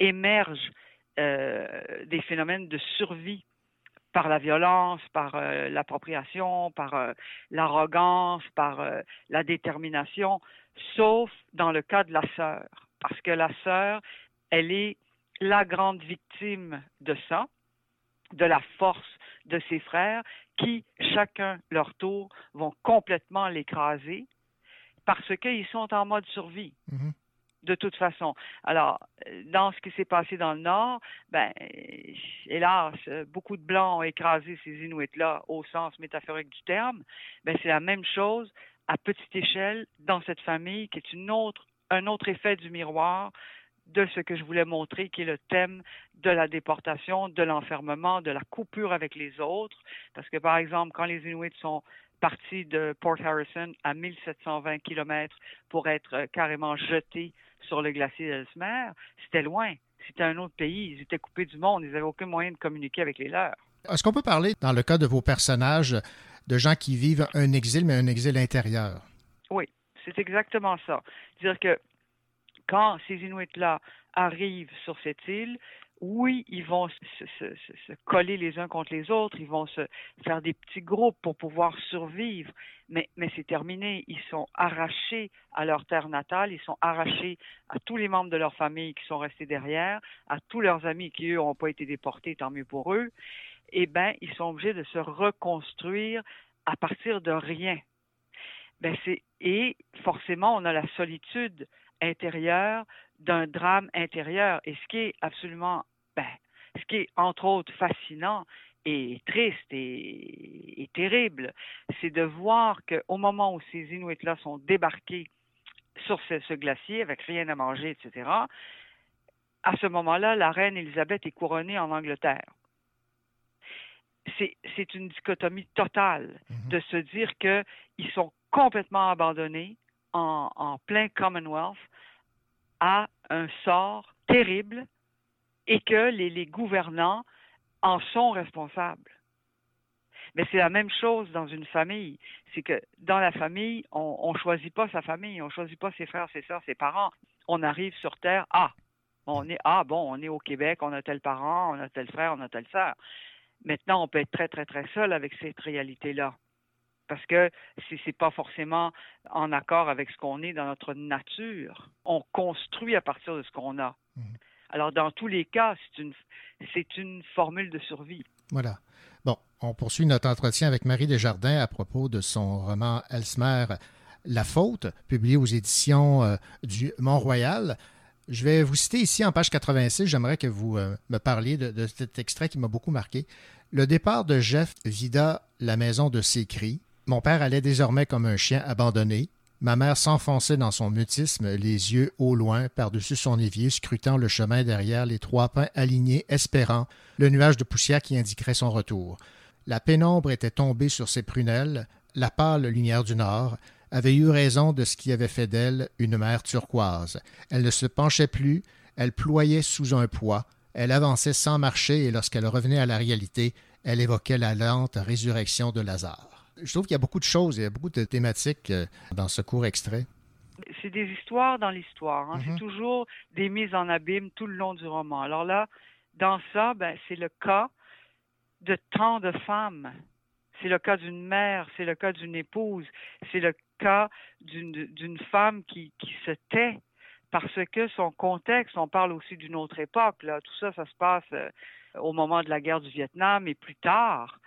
S16: émergent euh, des phénomènes de survie par la violence, par euh, l'appropriation, par euh, l'arrogance, par la détermination, sauf dans le cas de la sœur, parce que la sœur, elle est la grande victime de ça, de la force de ses frères, qui, chacun leur tour, vont complètement l'écraser parce qu'ils sont en mode survie de toute façon. Alors, dans ce qui s'est passé dans le Nord, ben, hélas, beaucoup de Blancs ont écrasé ces Inuits-là au sens métaphorique du terme. Ben, c'est la même chose à petite échelle dans cette famille qui est une autre un autre effet du miroir de ce que je voulais montrer, qui est le thème de la déportation, de l'enfermement, de la coupure avec les autres. Parce que, par exemple, quand les Inuits sont partis de Port Harrison à 1720 km pour être euh, carrément jetés sur le glacier d'Ellesmere, c'était loin. C'était un autre pays. Ils étaient coupés du monde. Ils n'avaient aucun moyen de communiquer avec les leurs.
S2: Est-ce qu'on peut parler, dans le cas de vos personnages, de gens qui vivent un exil, mais un exil intérieur?
S16: Oui, c'est exactement ça. Dire que quand ces Inuits-là arrivent sur cette île, oui, ils vont se, coller les uns contre les autres, ils vont se faire des petits groupes pour pouvoir survivre, mais, mais c'est terminé. Ils sont arrachés à leur terre natale, ils sont arrachés à tous les membres de leur famille qui sont restés derrière, à tous leurs amis qui, eux, n'ont pas été déportés, tant mieux pour eux. Eh bien, ils sont obligés de se reconstruire à partir de rien. Ben c'est et forcément on a la solitude intérieure d'un drame intérieur et ce qui est absolument ben, ce qui est entre autres fascinant et triste et, et terrible, c'est de voir qu'au moment où ces Inuits-là sont débarqués sur ce, ce glacier avec rien à manger, etc., à ce moment-là, la reine Élisabeth est couronnée en Angleterre. C'est c'est une dichotomie totale de se dire qu'ils sont complètement abandonnés en, plein Commonwealth à un sort terrible et que les, les gouvernants en sont responsables. Mais c'est la même chose dans une famille. C'est que dans la famille, on ne choisit pas sa famille, on ne choisit pas ses frères, ses sœurs, ses parents. On arrive sur Terre, ah, on est, ah bon, on est au Québec, on a tel parent, on a tel frère, on a telle sœur. Maintenant, on peut être très, très, très seul avec cette réalité-là. Parce que c'est pas forcément en accord avec ce qu'on est dans notre nature. On construit à partir de ce qu'on a. Alors, dans tous les cas, c'est une, c'est une formule de survie.
S2: Voilà. Bon, on poursuit notre entretien avec Marie Desjardins à propos de son roman Elsmer, La faute, publié aux éditions euh, du Mont-Royal. Je vais vous citer ici en page 86, j'aimerais que vous euh, me parliez de, de cet extrait qui m'a beaucoup marqué. Le départ de Jeff vida la maison de ses cris. Mon père allait désormais comme un chien abandonné. Ma mère s'enfonçait dans son mutisme, les yeux au loin, par-dessus son évier, scrutant le chemin derrière les trois pins alignés, espérant le nuage de poussière qui indiquerait son retour. La pénombre était tombée sur ses prunelles, la pâle lumière du nord avait eu raison de ce qui avait fait d'elle une mer turquoise. Elle ne se penchait plus, elle ployait sous un poids, elle avançait sans marcher et lorsqu'elle revenait à la réalité, elle évoquait la lente résurrection de Lazare. Je trouve qu'il y a beaucoup de choses, il y a beaucoup de thématiques euh, dans ce court extrait.
S16: c'est des histoires dans l'histoire. hein.
S2: Mhm.
S16: C'est toujours des mises en abîme tout le long du roman. Alors là, dans ça, ben, c'est le cas de tant de femmes. C'est le cas d'une mère, c'est le cas d'une épouse, c'est le cas d'une d'une femme qui, qui se tait parce que son contexte, on parle aussi d'une autre époque, là. tout ça, ça se passe euh, au moment de la guerre du Vietnam et plus tard.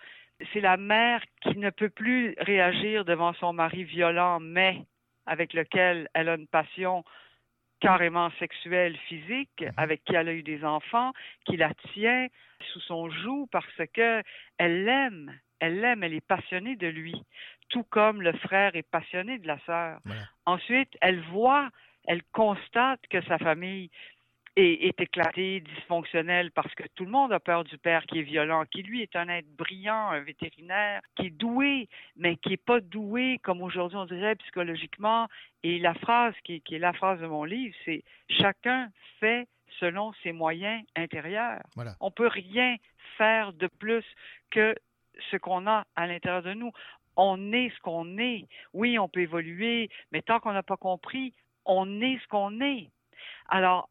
S16: C'est la mère qui ne peut plus réagir devant son mari violent, mais avec lequel elle a une passion carrément sexuelle, physique, avec qui elle a eu des enfants, qui la tient sous son joug parce que elle l'aime, elle l'aime, elle est passionnée de lui, tout comme le frère est passionné de la sœur. Ensuite, elle voit, elle constate que sa famille est, est éclatée, dysfonctionnelle, parce que tout le monde a peur du père qui est violent, qui lui est un être brillant, un vétérinaire, qui est doué, mais qui n'est pas doué comme aujourd'hui on dirait psychologiquement. Et la phrase qui, qui est la phrase de mon livre, c'est chacun fait selon ses moyens intérieurs.
S2: Voilà.
S16: On peut rien faire de plus que ce qu'on a à l'intérieur de nous. On est ce qu'on est. Oui, on peut évoluer, mais tant qu'on n'a pas compris, on est ce qu'on est. Alors,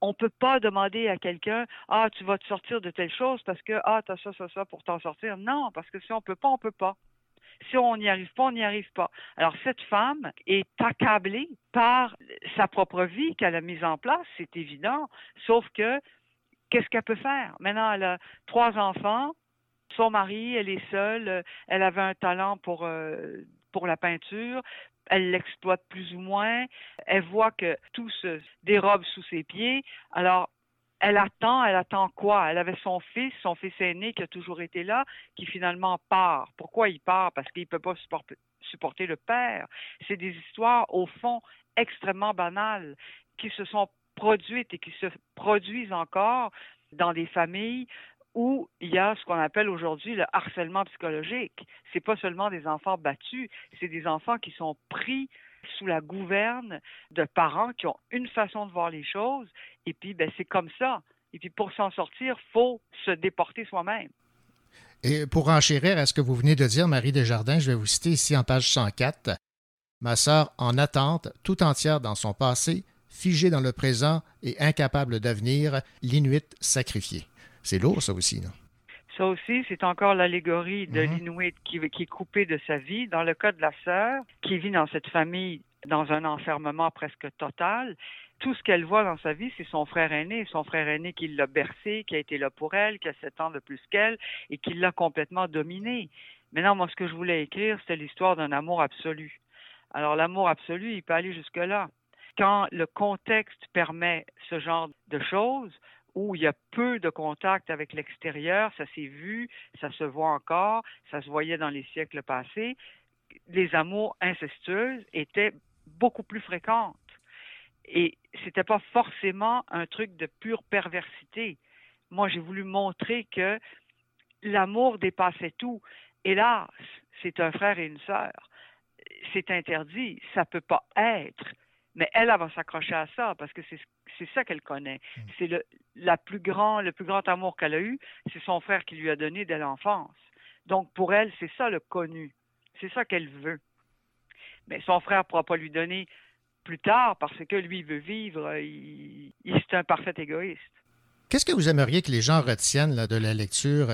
S16: on ne peut pas demander à quelqu'un Ah, tu vas te sortir de telle chose parce que Ah, tu as ça, ça, ça pour t'en sortir. Non, parce que si on ne peut pas, on peut pas. Si on n'y arrive pas, on n'y arrive pas. Alors, cette femme est accablée par sa propre vie qu'elle a mise en place, c'est évident. Sauf que, qu'est-ce qu'elle peut faire? Maintenant, elle a trois enfants, son mari, elle est seule, elle avait un talent pour, euh, pour la peinture, elle l'exploite plus ou moins, elle voit que tout se dérobe sous ses pieds, alors elle attend, elle attend quoi? Elle avait son fils, son fils aîné qui a toujours été là, qui finalement part. Pourquoi il part? Parce qu'il ne peut pas supporter, supporter le père. C'est des histoires, au fond, extrêmement banales qui se sont produites et qui se produisent encore dans des familles où il y a ce qu'on appelle aujourd'hui le harcèlement psychologique. C'est pas seulement des enfants battus, c'est des enfants qui sont pris sous la gouverne de parents qui ont une façon de voir les choses et puis ben c'est comme ça. Et puis pour s'en sortir, faut se déporter soi-même.
S2: Et pour enchérir à ce que vous venez de dire, Marie Desjardins, je vais vous citer ici en page 104. Ma sœur en attente, tout entière dans son passé, figée dans le présent et incapable d'avenir, l'Inuit sacrifié. C'est lourd, ça aussi, non?
S16: Ça aussi, c'est encore l'allégorie de
S2: Mhm.
S16: l'Inuit qui, qui est coupé de sa vie. Dans le cas de la sœur, qui vit dans cette famille dans un enfermement presque total, tout ce qu'elle voit dans sa vie, c'est son frère aîné. Son frère aîné qui l'a bercé, qui a été là pour elle, qui a sept ans de plus qu'elle et qui l'a complètement dominée. Maintenant, moi, ce que je voulais écrire, c'était l'histoire d'un amour absolu. Alors, l'amour absolu, il peut aller jusque-là. Quand le contexte permet ce genre de choses, où il y a peu de contact avec l'extérieur, ça s'est vu, ça se voit encore, ça se voyait dans les siècles passés, les amours incestueuses étaient beaucoup plus fréquentes. Et c'était pas forcément un truc de pure perversité. Moi, j'ai voulu montrer que l'amour dépassait tout. Hélas, c'est un frère et une sœur. C'est interdit. Ça peut pas être. Mais elle, elle va s'accrocher à ça parce que c'est ça qu'elle connaît. C'est le la plus grand le plus grand amour qu'elle a eu, c'est son frère qui lui a donné dès l'enfance. Donc pour elle, c'est ça le connu. C'est ça qu'elle veut. Mais son frère ne pourra pas lui donner plus tard parce que lui il veut vivre. Il, il- c'est un parfait égoïste.
S2: Qu'est-ce que vous aimeriez que les gens retiennent là, de la lecture?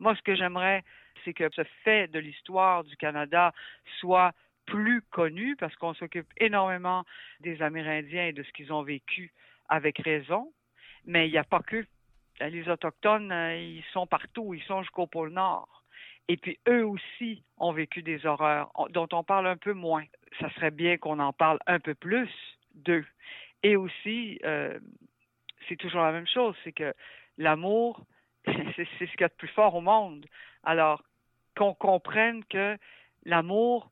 S16: Moi, ce que j'aimerais, c'est que ce fait de l'histoire du Canada soit plus connu parce qu'on s'occupe énormément des Amérindiens et de ce qu'ils ont vécu avec raison. Mais il n'y a pas que. Les Autochtones, euh, ils sont partout, ils sont jusqu'au pôle Nord. Et puis eux aussi ont vécu des horreurs on- dont on parle un peu moins. Ça serait bien qu'on en parle un peu plus d'eux. Et aussi, euh, c'est toujours la même chose, c'est que l'amour, c'est ce qu'il y a de plus fort au monde. Alors, qu'on comprenne que l'amour,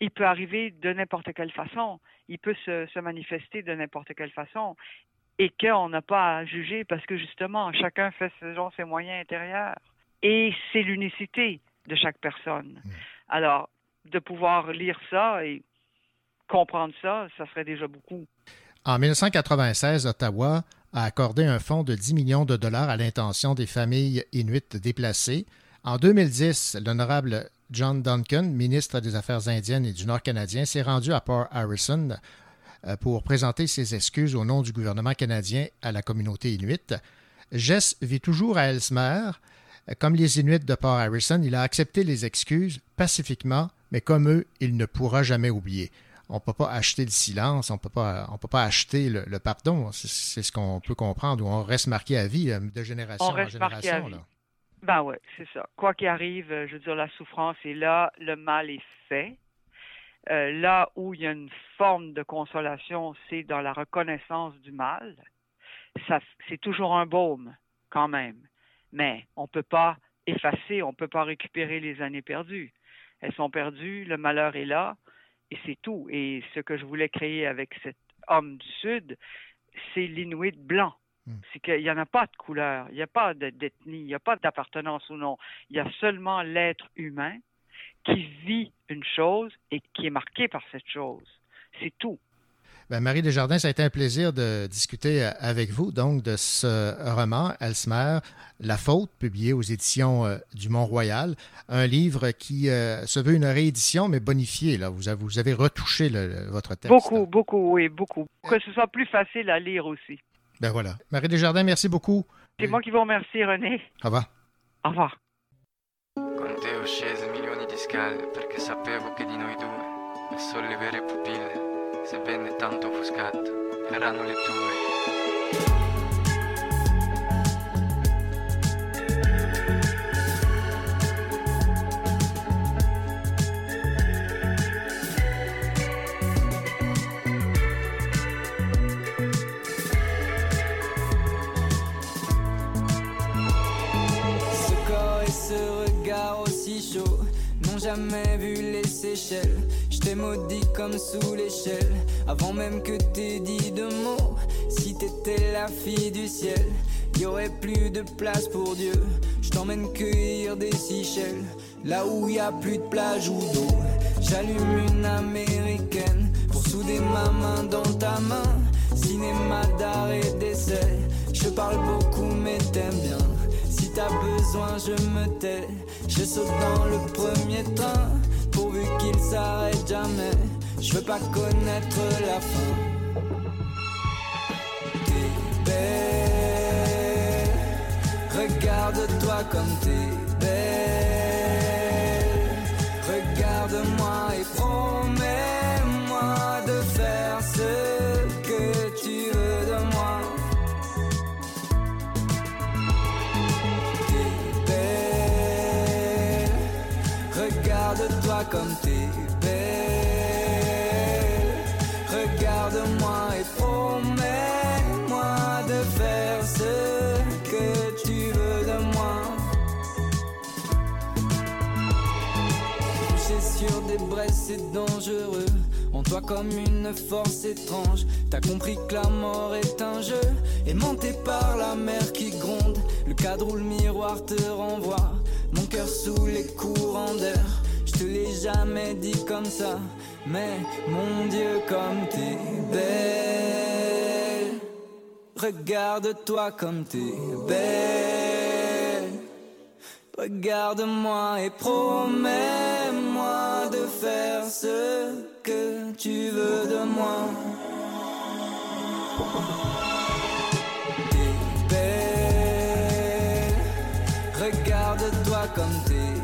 S16: il peut arriver de n'importe quelle façon. Il peut se, se manifester de n'importe quelle façon. Et qu'on n'a pas à juger parce que justement, chacun fait selon ses moyens intérieurs. Et c'est l'unicité de chaque personne. Alors, de pouvoir lire ça et comprendre ça, ça serait déjà beaucoup.
S2: En 1996, Ottawa a accordé un fonds de 10 millions de dollars à l'intention des familles inuites déplacées. En 2010, l'honorable John Duncan, ministre des Affaires indiennes et du Nord canadien, s'est rendu à Port Harrison euh, pour présenter ses excuses au nom du gouvernement canadien à la communauté inuite. Jess vit toujours à Ellesmere. Euh, Comme les Inuits de Port Harrison, il a accepté les excuses pacifiquement, mais comme eux, il ne pourra jamais oublier. On ne peut pas acheter le silence, on ne peut pas, acheter le, le pardon. C'est- ce qu'on peut comprendre, ou on reste marqué à vie euh, de génération
S16: On
S2: en
S16: reste marqué à
S2: génération.
S16: vie.
S2: là.
S16: Ben ouais, c'est ça. Quoi qu'il arrive, euh, je veux dire, la souffrance est là, le mal est fait. Euh, là où il y a une forme de consolation, c'est dans la reconnaissance du mal. C'est toujours un baume, quand même. Mais on ne peut pas effacer, on ne peut pas récupérer les années perdues. Elles sont perdues, le malheur est là, et c'est tout. Et ce que je voulais créer avec cet homme du Sud, c'est l'Inuit blanc. C'est qu'il n'y en a pas de couleur, il n'y a pas de- d'ethnie, il n'y a pas d'appartenance ou non. Il y a seulement l'être humain qui vit une chose et qui est marqué par cette chose. C'est tout.
S2: Ben, Marie Desjardins, ça a été un plaisir de discuter euh, avec vous donc de ce roman, Elsmer, La faute, publié aux éditions euh, du Mont-Royal. Un livre qui euh, se veut une réédition, mais bonifié. Là. Vous, avez, vous avez retouché le- votre texte.
S16: Beaucoup, beaucoup, oui, beaucoup. Que ce soit plus facile à lire aussi.
S2: Ben voilà. Marie Desjardins, merci beaucoup.
S16: C'est moi qui vous remercie, René.
S2: Au revoir.
S16: Au revoir.
S17: Con te ho scese milioni di scale perché sapevo che di noi due le sole vere pupille, sebbene tanto offuscate, erano le tue.
S11: Jamais vu les Seychelles. Je maudit comme sous l'échelle, avant même que t'aies dit de mots. Si t'étais la fille du ciel, y aurait plus de place pour Dieu. Je t'emmène cueillir des Seychelles, là où y a plus de plage ou d'eau. J'allume une américaine pour souder ma main dans ta main. Cinéma d'art et d'essai, je parle beaucoup mais t'aimes bien. T'as besoin, je me tais. Je saute dans le premier train, pourvu qu'il s'arrête jamais. Je veux pas connaître la fin. T'es belle, regarde-toi comme t'es belle. Regarde-moi et promets-moi comme t'es belle. Regarde-moi et promets-moi de faire ce que tu veux de moi. Coucher sur des braises, c'est dangereux. En toi comme une force étrange. T'as compris que la mort est un jeu. Aimanté par la mer qui gronde. Le cadre où le miroir te renvoie. Mon cœur sous les courants d'air. Je l'ai jamais dit comme ça. Mais mon Dieu, comme t'es belle. Regarde-toi comme t'es belle. Regarde-moi et promets-moi de faire ce que tu veux de moi. T'es belle, regarde-toi comme t'es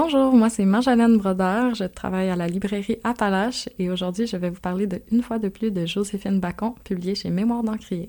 S4: Bonjour, moi c'est Marjolaine Brodeur, je travaille à la librairie Appalache et aujourd'hui je vais vous parler de Une fois de plus de Joséphine Bacon, publié chez Mémoire d'Encrier.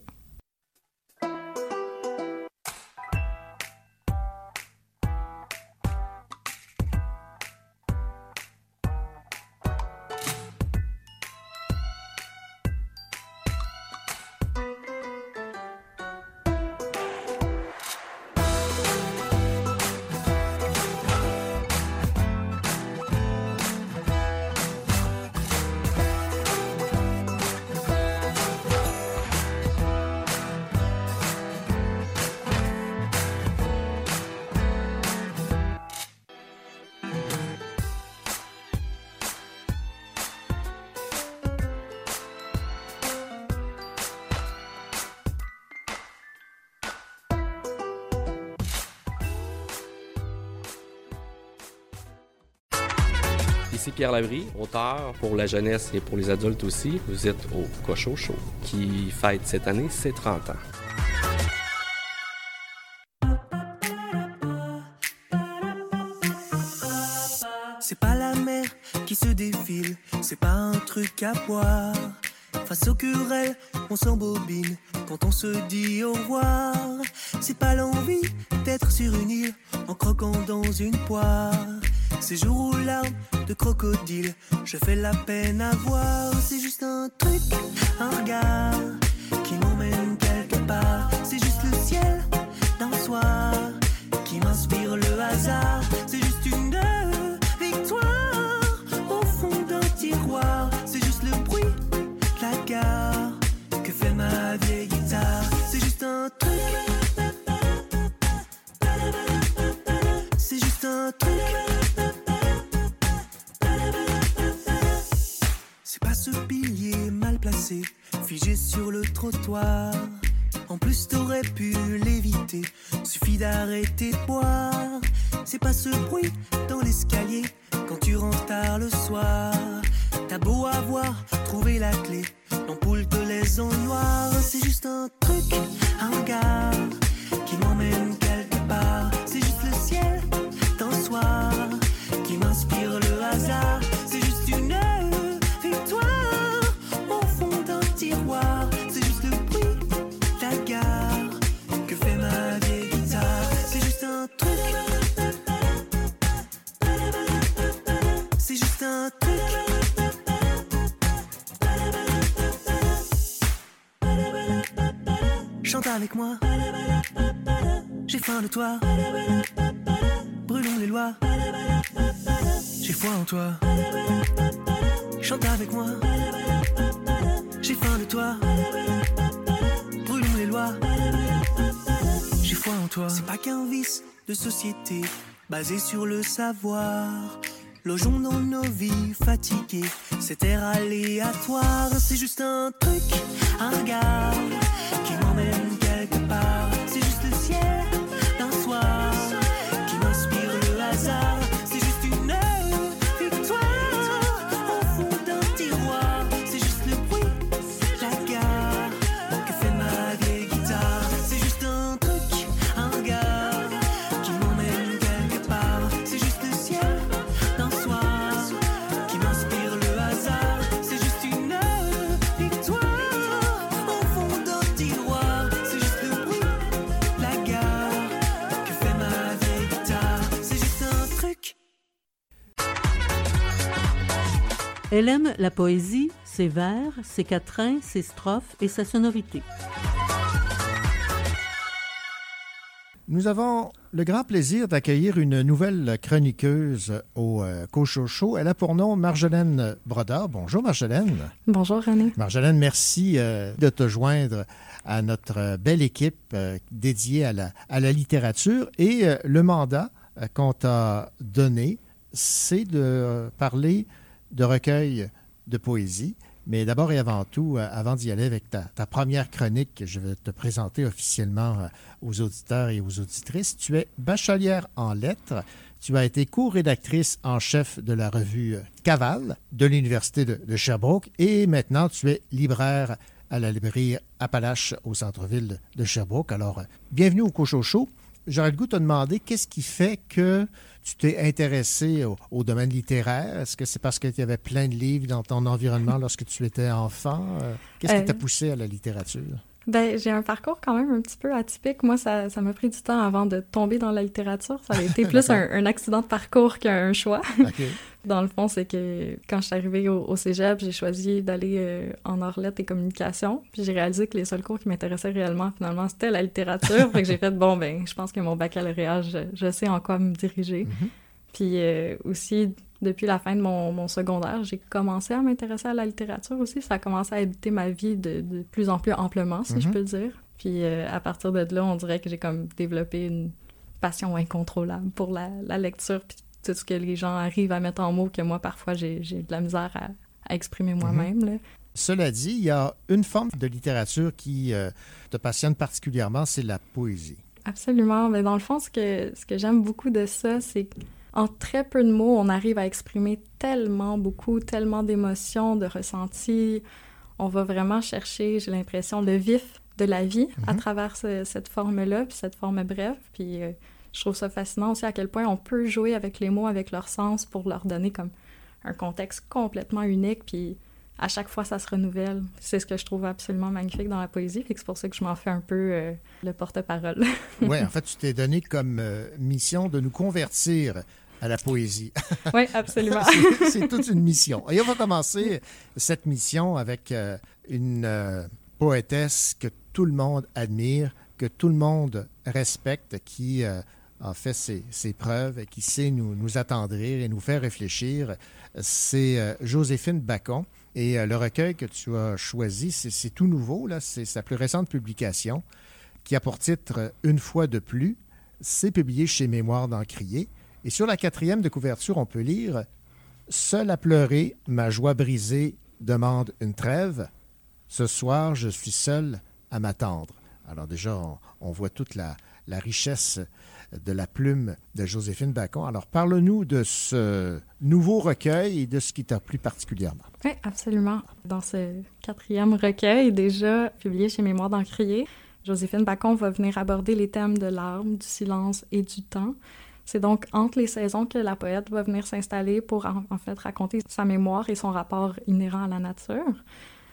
S18: Ici Pierre Labrie, auteur pour la jeunesse et pour les adultes aussi. Vous êtes au Cochon Show qui fête cette année ses 30 ans.
S9: C'est pas la mer qui se défile, c'est pas un truc à boire. Face aux querelles, on s'embobine quand on se dit au revoir. C'est pas l'envie d'être sur une île en croquant dans une poire. Ces jours aux larmes de crocodile, je fais la peine à voir. C'est juste un truc, un regard qui m'emmène quelque part. C'est juste le ciel d'un soir qui m'inspire le hasard. C'est juste une victoire au fond d'un tiroir. C'est juste le bruit de la gare que fait ma vieille guitare. C'est juste un truc. En plus, t'aurais pu l'éviter, suffit d'arrêter de boire. C'est pas ce bruit dans l'escalier quand tu rentres tard le soir. T'as beau avoir trouvé la clé, l'ampoule te laisse en noir. C'est juste un truc, un regard qui m'emmène quelque part. C'est juste le ciel d'un soir qui m'inspire le Chante avec moi. J'ai faim de toi. Brûlons les lois. J'ai foi en toi. Chante avec moi. J'ai faim de toi. Brûlons les lois. J'ai foi en toi. C'est pas qu'un vice de société basé sur le savoir. Logeons dans nos vies fatiguées, cet air aléatoire. C'est juste un truc, un gars qui m'emmène quelque part. C'est juste le ciel d'un soir
S7: Elle aime la poésie, ses vers, ses quatrains, ses strophes et sa sonorité.
S2: Nous avons le grand plaisir d'accueillir une nouvelle chroniqueuse au euh, Cochocho. Elle a pour nom Marjolaine Brodard. Bonjour Marjolaine.
S4: Bonjour René.
S2: Marjolaine, merci euh, de te joindre à notre belle équipe euh, dédiée à la, à la littérature. Et euh, le mandat euh, qu'on t'a donné, c'est de parler de recueil de poésie. Mais d'abord et avant tout, euh, avant d'y aller avec ta, première chronique que je vais te présenter officiellement euh, aux auditeurs et aux auditrices, tu es bachelière en lettres. Tu as été co-rédactrice en chef de la revue euh, Caval de l'Université de, Sherbrooke et maintenant tu es libraire à la librairie Appalache au centre-ville de, de Sherbrooke. Alors, euh, bienvenue au Cochocho. J'aurais le goût de te demander qu'est-ce qui fait que tu t'es intéressé au, au domaine littéraire? Est-ce que c'est parce qu'il y avait plein de livres dans ton environnement lorsque tu étais enfant? Euh, Qu'est-ce qui
S4: Euh,
S2: t'a poussé à la littérature?
S4: Ben, j'ai un parcours quand même un petit peu atypique. Moi, ça, ça m'a pris du temps avant de tomber dans la littérature. Ça a été plus un, un accident de parcours qu'un choix. Dans le fond, c'est que quand je suis arrivée au, au cégep, j'ai choisi d'aller euh, en arts lettres et communication. Puis j'ai réalisé que les seuls cours qui m'intéressaient réellement, finalement, c'était la littérature. fait que j'ai fait, bon, ben, je pense que mon baccalauréat, je, je sais en quoi me diriger. Puis euh, aussi, depuis la fin de mon, mon secondaire, j'ai commencé à m'intéresser à la littérature aussi. Ça a commencé à habiter ma vie de, de plus en plus amplement, si je
S2: Mhm.
S4: peux dire. Puis euh, à partir de là, on dirait que j'ai comme développé une passion incontrôlable pour la, la lecture, puis tout ce que les gens arrivent à mettre en mots que moi, parfois, j'ai de la misère à, à exprimer moi-même. là.
S2: Cela dit, il y a une forme de littérature qui euh, te passionne particulièrement, c'est la poésie.
S4: Absolument. Mais dans le fond, ce que, ce que j'aime beaucoup de ça, c'est qu'en très peu de mots, on arrive à exprimer tellement beaucoup, tellement d'émotions, de ressentis. On va vraiment chercher, j'ai l'impression, le vif de la vie à travers ce- cette forme-là, puis cette forme brève. Puis euh, je trouve ça fascinant aussi à quel point on peut jouer avec les mots, avec leur sens, pour leur donner comme un contexte complètement unique. Puis à chaque fois, ça se renouvelle. C'est ce que je trouve absolument magnifique dans la poésie. Que c'est pour ça que je m'en fais un peu euh, le porte-parole.
S2: Oui, en fait, tu t'es donné comme euh, mission de nous convertir à la poésie.
S4: Oui, absolument.
S2: C'est- toute une mission. Et on va commencer cette mission avec euh, une euh, poétesse que tout le monde admire, que tout le monde respecte, qui euh, a fait ses, ses preuves et qui sait nous, nous attendrir et nous faire réfléchir. C'est euh, Joséphine Bacon. Et le recueil que tu as choisi, c'est c'est tout nouveau, là. c'est sa plus récente publication qui a pour titre Une fois de plus. C'est publié chez Mémoire d'Encrier. Et sur la quatrième de couverture, on peut lire Seul à pleurer, ma joie brisée demande une trêve. Ce soir, je suis seul à m'attendre. Alors déjà, on, voit toute la, la richesse de la plume de Joséphine Bacon. Alors parle-nous de ce nouveau recueil et de ce qui t'a plu particulièrement.
S4: Oui, absolument. Dans ce quatrième recueil, déjà publié chez Mémoire d'Encrier, Joséphine Bacon va venir aborder les thèmes de l'arbre, du silence et du temps. C'est donc entre les saisons que la poète va venir s'installer pour en, fait raconter sa mémoire et son rapport inhérent à la nature.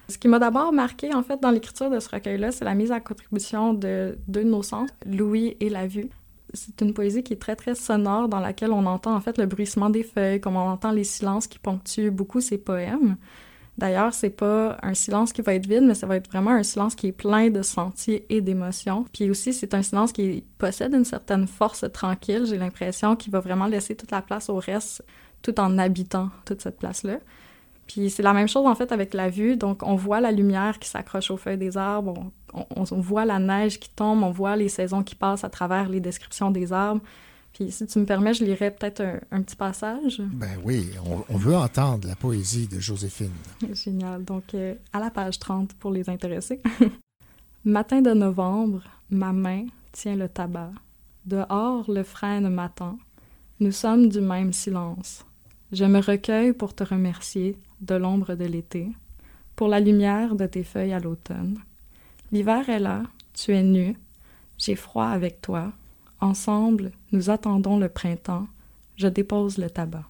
S4: Ce qui m'a d'abord marqué en fait dans l'écriture de ce recueil-là, c'est la mise à contribution de deux de nos sens, l'ouïe et la vue. C'est une poésie qui est très très sonore dans laquelle on entend en fait le bruissement des feuilles, comme on entend les silences qui ponctuent beaucoup ces poèmes. D'ailleurs, c'est pas un silence qui va être vide, mais ça va être vraiment un silence qui est plein de sentiers et d'émotions. Puis aussi, c'est un silence qui possède une certaine force tranquille, j'ai l'impression, qui va vraiment laisser toute la place au reste, tout en habitant toute cette place-là. Puis c'est la même chose en fait avec la vue. Donc on voit la lumière qui s'accroche aux feuilles des arbres, on, on- on voit la neige qui tombe, on voit les saisons qui passent à travers les descriptions des arbres. Puis si tu me permets, je lirais peut-être un, un petit passage.
S2: Ben oui, on, on veut entendre la poésie de Joséphine.
S4: Génial. Donc, euh, à la page 30 pour les intéressés. Matin de novembre, ma main tient le tabac. Dehors, le frêne m'attend. Nous sommes du même silence. Je me recueille pour te remercier de l'ombre de l'été, pour la lumière de tes feuilles à l'automne. L'hiver est là, tu es nu, j'ai froid avec toi. Ensemble, nous attendons le printemps. Je dépose le tabac.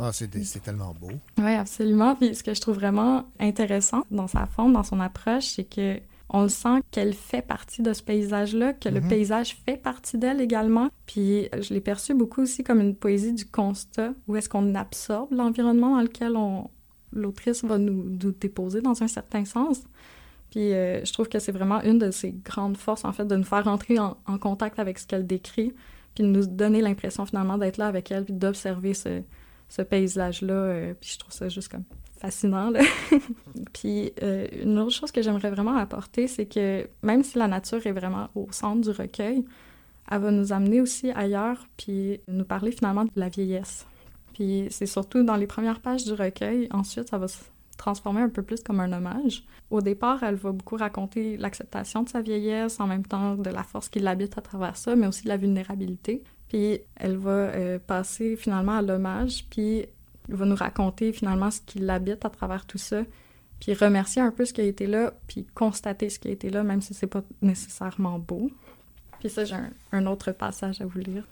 S2: Ah, c'est tellement beau.
S4: Oui, absolument. Puis ce que je trouve vraiment intéressant dans sa forme, dans son approche, c'est que on le sent qu'elle fait partie de ce paysage-là, que le
S2: Mhm.
S4: paysage fait partie d'elle également. Puis je l'ai perçu beaucoup aussi comme une poésie du constat, où est-ce qu'on absorbe l'environnement dans lequel on l'autrice va nous, nous déposer dans un certain sens. Puis euh, je trouve que c'est vraiment une de ses grandes forces, en fait, de nous faire entrer en, contact avec ce qu'elle décrit, puis de nous donner l'impression finalement d'être là avec elle, puis d'observer ce, ce paysage-là. euh, puis je trouve ça juste comme fascinant. Là. puis euh, une autre chose que j'aimerais vraiment apporter, c'est que même si la nature est vraiment au centre du recueil, elle va nous amener aussi ailleurs, puis nous parler finalement de la vieillesse. Puis c'est surtout dans les premières pages du recueil. Ensuite, ça va transformer un peu plus comme un hommage. Au départ, elle va beaucoup raconter l'acceptation de sa vieillesse, en même temps de la force qui l'habite à travers ça, mais aussi de la vulnérabilité. Puis elle va euh, passer finalement à l'hommage, puis elle va nous raconter finalement ce qui l'habite à travers tout ça, puis remercier un peu ce qui a été là, puis constater ce qui a été là, même si c'est pas nécessairement beau. Puis ça, j'ai un, un autre passage à vous lire.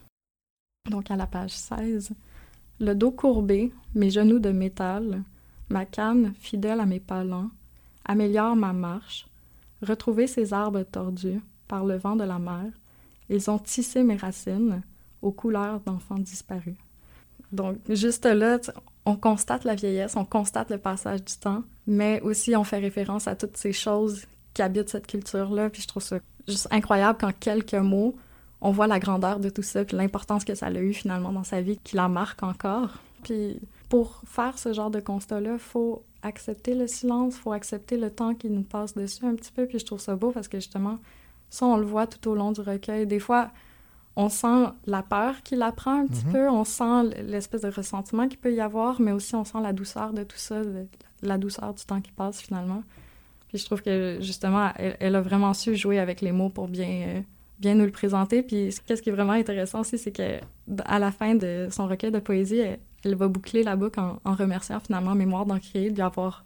S4: Donc à la page 16. Le dos courbé, mes genoux de métal, ma canne fidèle à mes pas lents, améliore ma marche. Retrouver ces arbres tordus par le vent de la mer, ils ont tissé mes racines aux couleurs d'enfants disparus. Donc, juste là, on constate la vieillesse, on constate le passage du temps, mais aussi on fait référence à toutes ces choses qui habitent cette culture-là. Puis je trouve ça juste incroyable qu'en quelques mots, on voit la grandeur de tout ça, puis l'importance que ça a eu finalement dans sa vie, qui la marque encore. Puis pour faire ce genre de constat-là, il faut accepter le silence, il faut accepter le temps qui nous passe dessus un petit peu. Puis je trouve ça beau parce que justement, ça, on le voit tout au long du recueil. Des fois, on sent la peur qui la prend un petit
S2: Mhm.
S4: peu, on sent l'espèce de ressentiment qu'il peut y avoir, mais aussi on sent la douceur de tout ça, de- la douceur du temps qui passe finalement. Puis je trouve que justement, elle, elle a vraiment su jouer avec les mots pour bien, euh, bien nous le présenter. Puis qu'est-ce qui est vraiment intéressant aussi, c'est que à la fin de son recueil de poésie, elle, elle va boucler la boucle en, en remerciant finalement Mémoire d'Encrier de lui avoir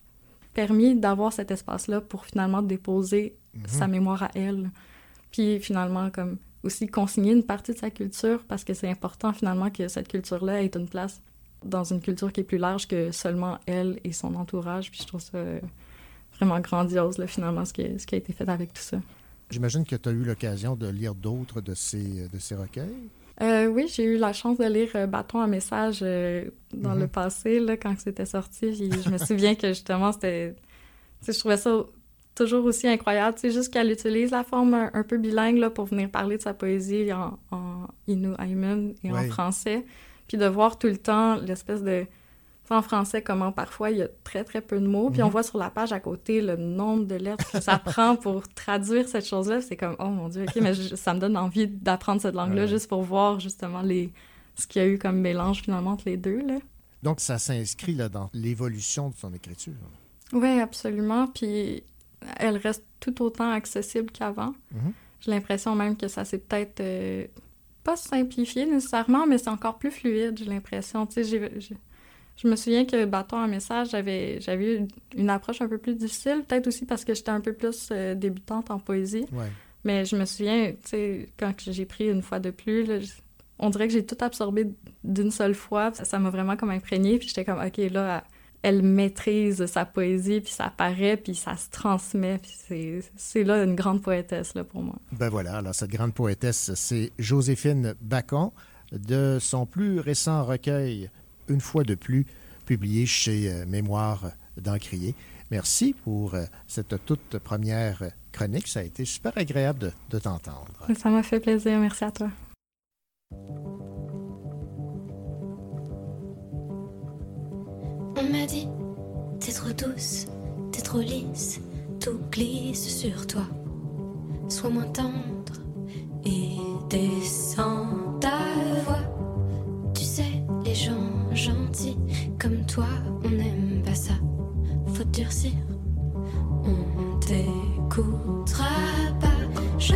S4: permis d'avoir cet espace-là pour finalement déposer
S2: Mhm.
S4: sa mémoire à elle. Puis finalement, comme aussi consigner une partie de sa culture parce que c'est important finalement que cette culture-là ait une place dans une culture qui est plus large que seulement elle et son entourage. Puis je trouve ça vraiment grandiose, là, finalement, ce qui, ce qui a été fait avec tout ça.
S2: J'imagine que tu as eu l'occasion de lire d'autres de ces, de ces recueils?
S4: Euh, oui, j'ai eu la chance de lire euh, Bâton à message euh, dans
S2: Mhm.
S4: le passé, là, quand c'était sorti. Puis je me souviens que justement, c'était. Je trouvais ça toujours aussi incroyable. Tu sais, juste qu'elle utilise la forme un, un peu bilingue là, pour venir parler de sa poésie en, en Aimun et en français. Puis de voir tout le temps l'espèce de. En français, comment parfois il y a très très peu de mots. Puis on
S2: Mhm.
S4: voit sur la page à côté le nombre de lettres que ça prend pour traduire cette chose-là. C'est comme, oh mon Dieu, ok, mais je- ça me donne envie d'apprendre cette langue-là
S2: Ouais.
S4: juste pour voir justement les, ce qu'il y a eu comme mélange finalement entre les deux. Là.
S2: Donc, ça s'inscrit là, dans l'évolution de son écriture.
S4: Oui, absolument. Puis elle reste tout autant accessible qu'avant.
S2: Mhm.
S4: J'ai l'impression même que ça s'est peut-être euh, pas simplifié nécessairement, mais c'est encore plus fluide, j'ai l'impression. Tu sais, j'ai- je me souviens que Bâton en message, j'avais j'avais eu une approche un peu plus difficile, peut-être aussi parce que j'étais un peu plus euh, débutante en poésie.
S2: Ouais.
S4: Mais je me souviens, tu sais, quand j'ai pris une fois de plus, là, on dirait que j'ai tout absorbé d'une seule fois. Ça m'a vraiment comme imprégné. Puis j'étais comme, OK, là, elle maîtrise sa poésie, puis ça paraît, puis ça se transmet. Puis c'est là une grande poétesse, là, pour moi.
S2: Ben voilà, alors cette grande poétesse, c'est Joséphine Bacon, de son plus récent recueil, Une fois de plus, publié chez euh, Mémoire d'Encrier. Merci pour euh, cette toute première chronique. Ça a été super agréable de, de t'entendre.
S4: Ça m'a fait plaisir. Merci à toi.
S19: On m'a dit, t'es trop douce, t'es trop lisse, tout glisse sur toi. Sois moins tendre et descends ta voix. Tu sais, les gens gentils comme toi, on n'aime pas ça. Faut durcir, on t'écoutera pas. Je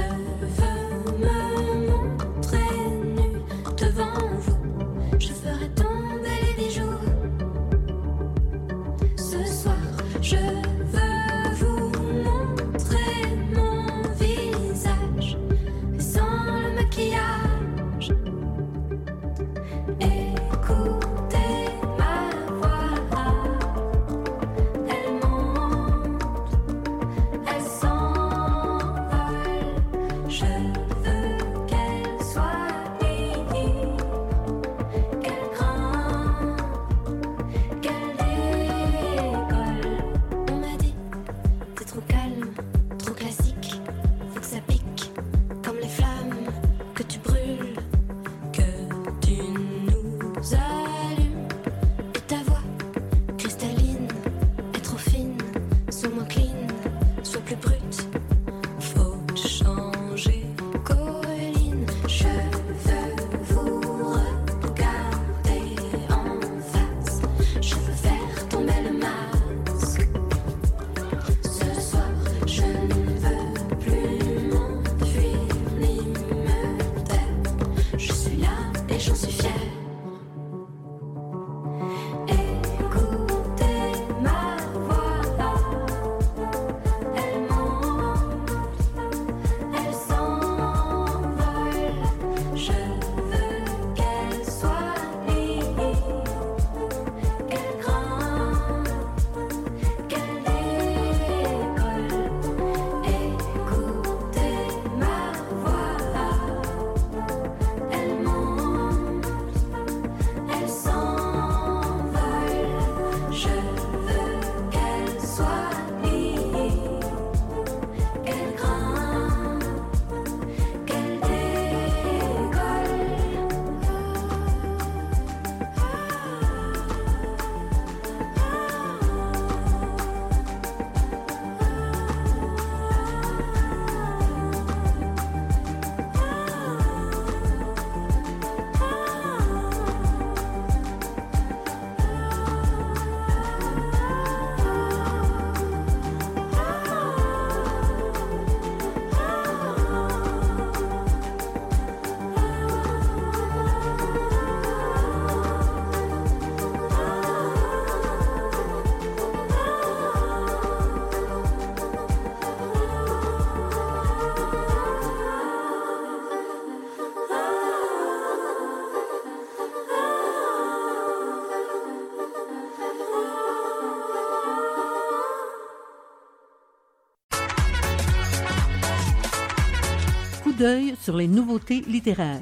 S7: d'œil sur les nouveautés littéraires.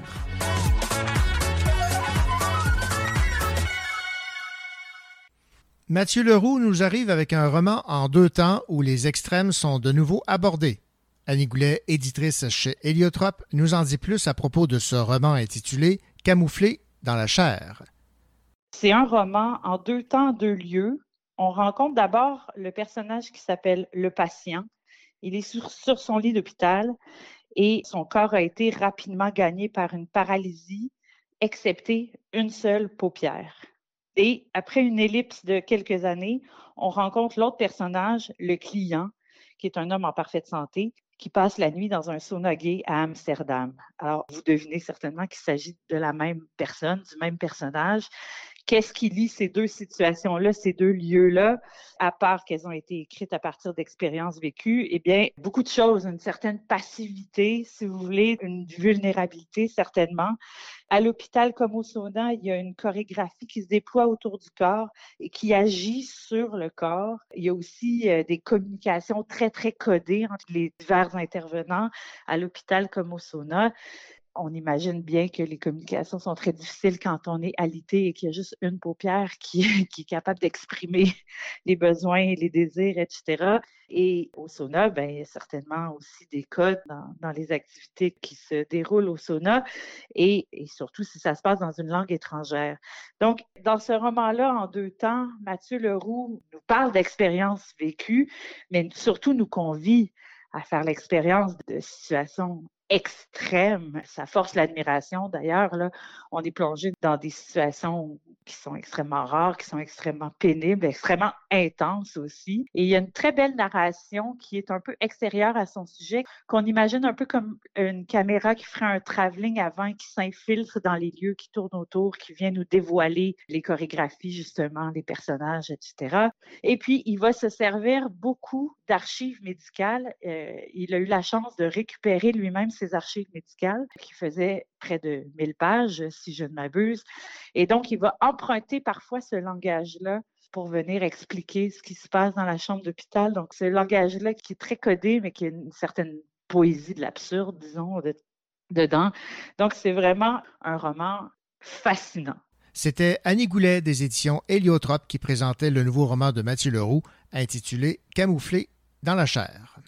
S2: Mathieu Leroux nous arrive avec un roman en deux temps où les extrêmes sont de nouveau abordés. Annie Goulet, éditrice chez Héliotrope, nous en dit plus à propos de ce roman intitulé Camouflé dans la chair.
S15: C'est un roman en deux temps, deux lieux. On rencontre d'abord le personnage qui s'appelle le patient. Il est sur, sur son lit d'hôpital et son corps a été rapidement gagné par une paralysie, excepté une seule paupière. Et après une ellipse de quelques années, on rencontre l'autre personnage, le client, qui est un homme en parfaite santé, qui passe la nuit dans un sauna gay à Amsterdam. Alors, vous devinez certainement qu'il s'agit de la même personne, du même personnage, qu'est-ce qui lie ces deux situations-là, ces deux lieux-là, à part qu'elles ont été écrites à partir d'expériences vécues? Eh bien, beaucoup de choses, une certaine passivité, si vous voulez, une vulnérabilité, certainement. À l'hôpital comme au il y a une chorégraphie qui se déploie autour du corps et qui agit sur le corps. Il y a aussi euh, des communications très, très codées entre les divers intervenants à l'hôpital comme au on imagine bien que les communications sont très difficiles quand on est alité et qu'il y a juste une paupière qui, est capable d'exprimer les besoins, les désirs, etc. Et au sauna, ben, il y a certainement aussi des codes dans, dans les activités qui se déroulent au sauna et, et, surtout si ça se passe dans une langue étrangère. Donc, dans ce roman-là, en deux temps, Mathieu Leroux nous parle d'expériences vécues, mais surtout nous convie à faire l'expérience de situations extrême. Ça force l'admiration. D'ailleurs, là, on est plongé dans des situations qui sont extrêmement rares, qui sont extrêmement pénibles, extrêmement intenses aussi. Et il y a une très belle narration qui est un peu extérieure à son sujet, qu'on imagine un peu comme une caméra qui ferait un travelling avant, qui s'infiltre dans les lieux qui tournent autour, qui vient nous dévoiler les chorégraphies, justement, les personnages, etc. Et puis, il va se servir beaucoup d'archives médicales. Euh, il a eu la chance de récupérer lui-même ses archives médicales, qui faisaient près de 1000 pages, si je ne m'abuse. Et donc, il va emprunter parfois ce langage-là pour venir expliquer ce qui se passe dans la chambre d'hôpital. Donc, ce langage-là qui est très codé, mais qui a une certaine poésie de l'absurde, disons, de, dedans. Donc, c'est vraiment un roman fascinant.
S20: C'était Annie Goulet des éditions Héliotrope qui présentait le nouveau roman de Mathieu Leroux intitulé Camouflé dans la chair.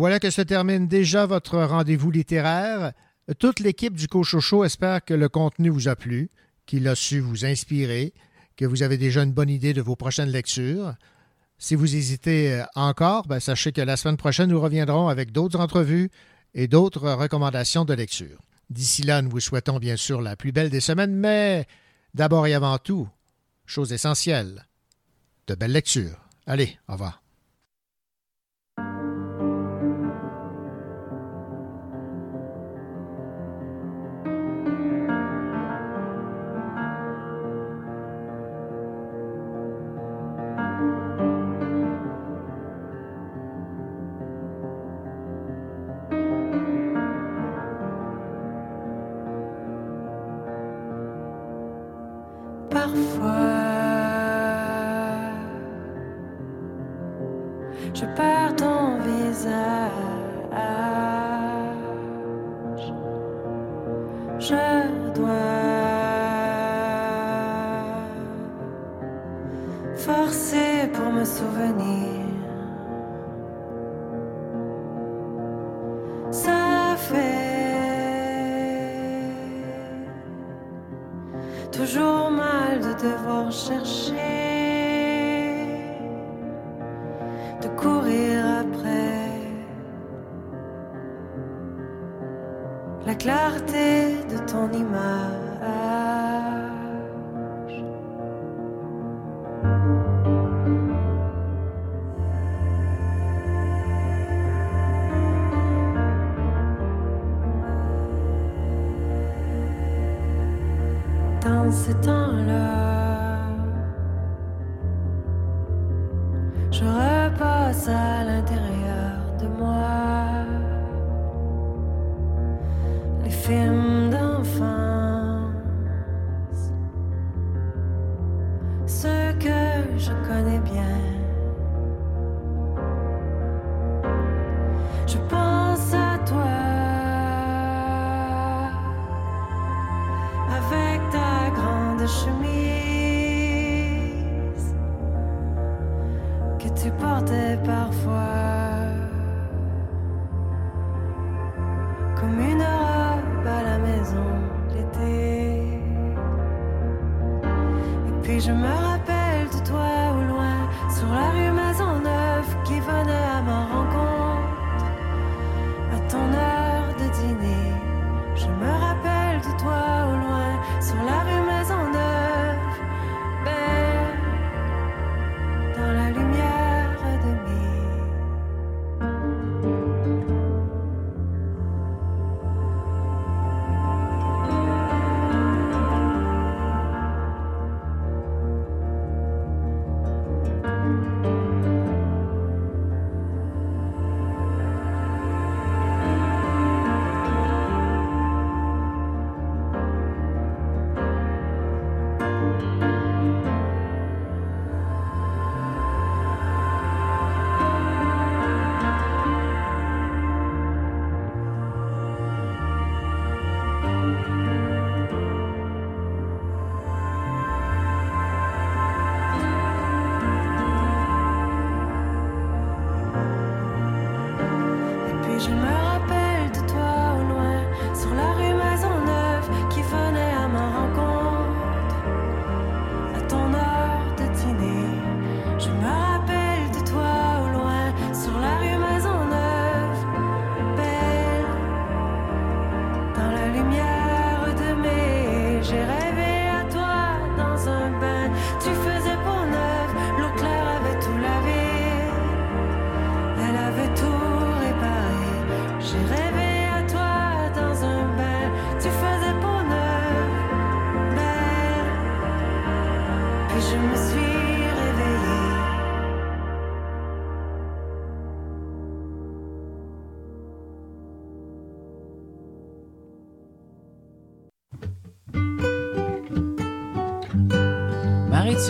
S21: Voilà que se termine déjà votre rendez-vous littéraire. Toute l'équipe du Cochocho espère que le contenu vous a plu, qu'il a su vous inspirer, que vous avez déjà une bonne idée de vos prochaines lectures. Si vous hésitez euh, encore, ben, sachez que la semaine prochaine, nous reviendrons avec d'autres entrevues et d'autres recommandations de lecture. D'ici là, nous vous souhaitons bien sûr la plus belle des semaines, mais d'abord et avant tout, chose essentielle, de belles lectures. Allez, au revoir.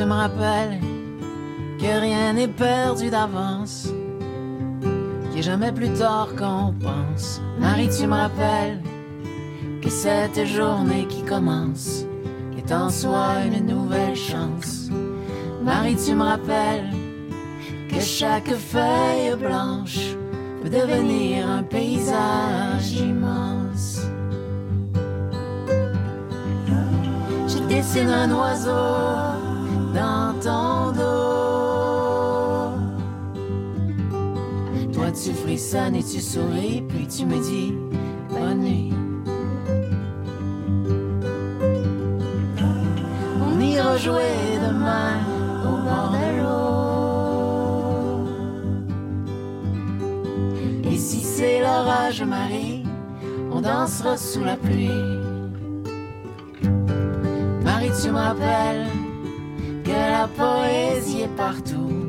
S22: Tu me
S23: rappelles que rien n'est perdu d'avance, qu'il n'est jamais plus tard qu'on pense. Marie, tu me rappelles que cette journée qui commence est en soi une nouvelle chance. Marie, tu me rappelles que chaque feuille blanche peut devenir un paysage immense. Je dessine un oiseau Et tu souris, puis tu me dis bonne nuit. On ira jouer demain au bord de l'eau. Et si c'est l'orage, Marie, on dansera sous la pluie. Marie, tu me rappelles que la poésie est partout.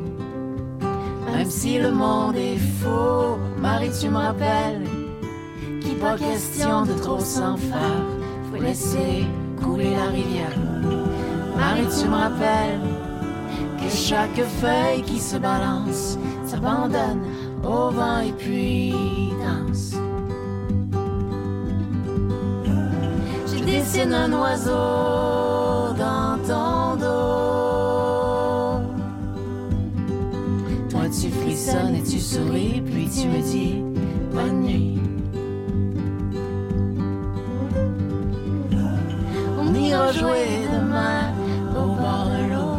S23: Si le monde est faux, Marie, tu me rappelles qu'il pas question de trop s'en faire. Faut laisser couler la rivière. Marie, tu me rappelles que chaque feuille qui se balance s'abandonne au vent et puis danse. Je dessine un oiseau et tu souris, puis tu me dis bonne nuit. On ira jouer demain au bord de l'eau.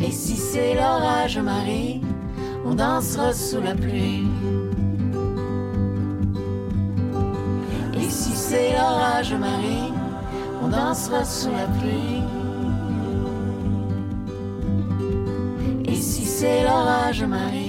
S23: Et si c'est l'orage, Marie, on dansera sous la pluie. Et si c'est l'orage, Marie, on dansera sous la pluie. C'est l'orage, Marie,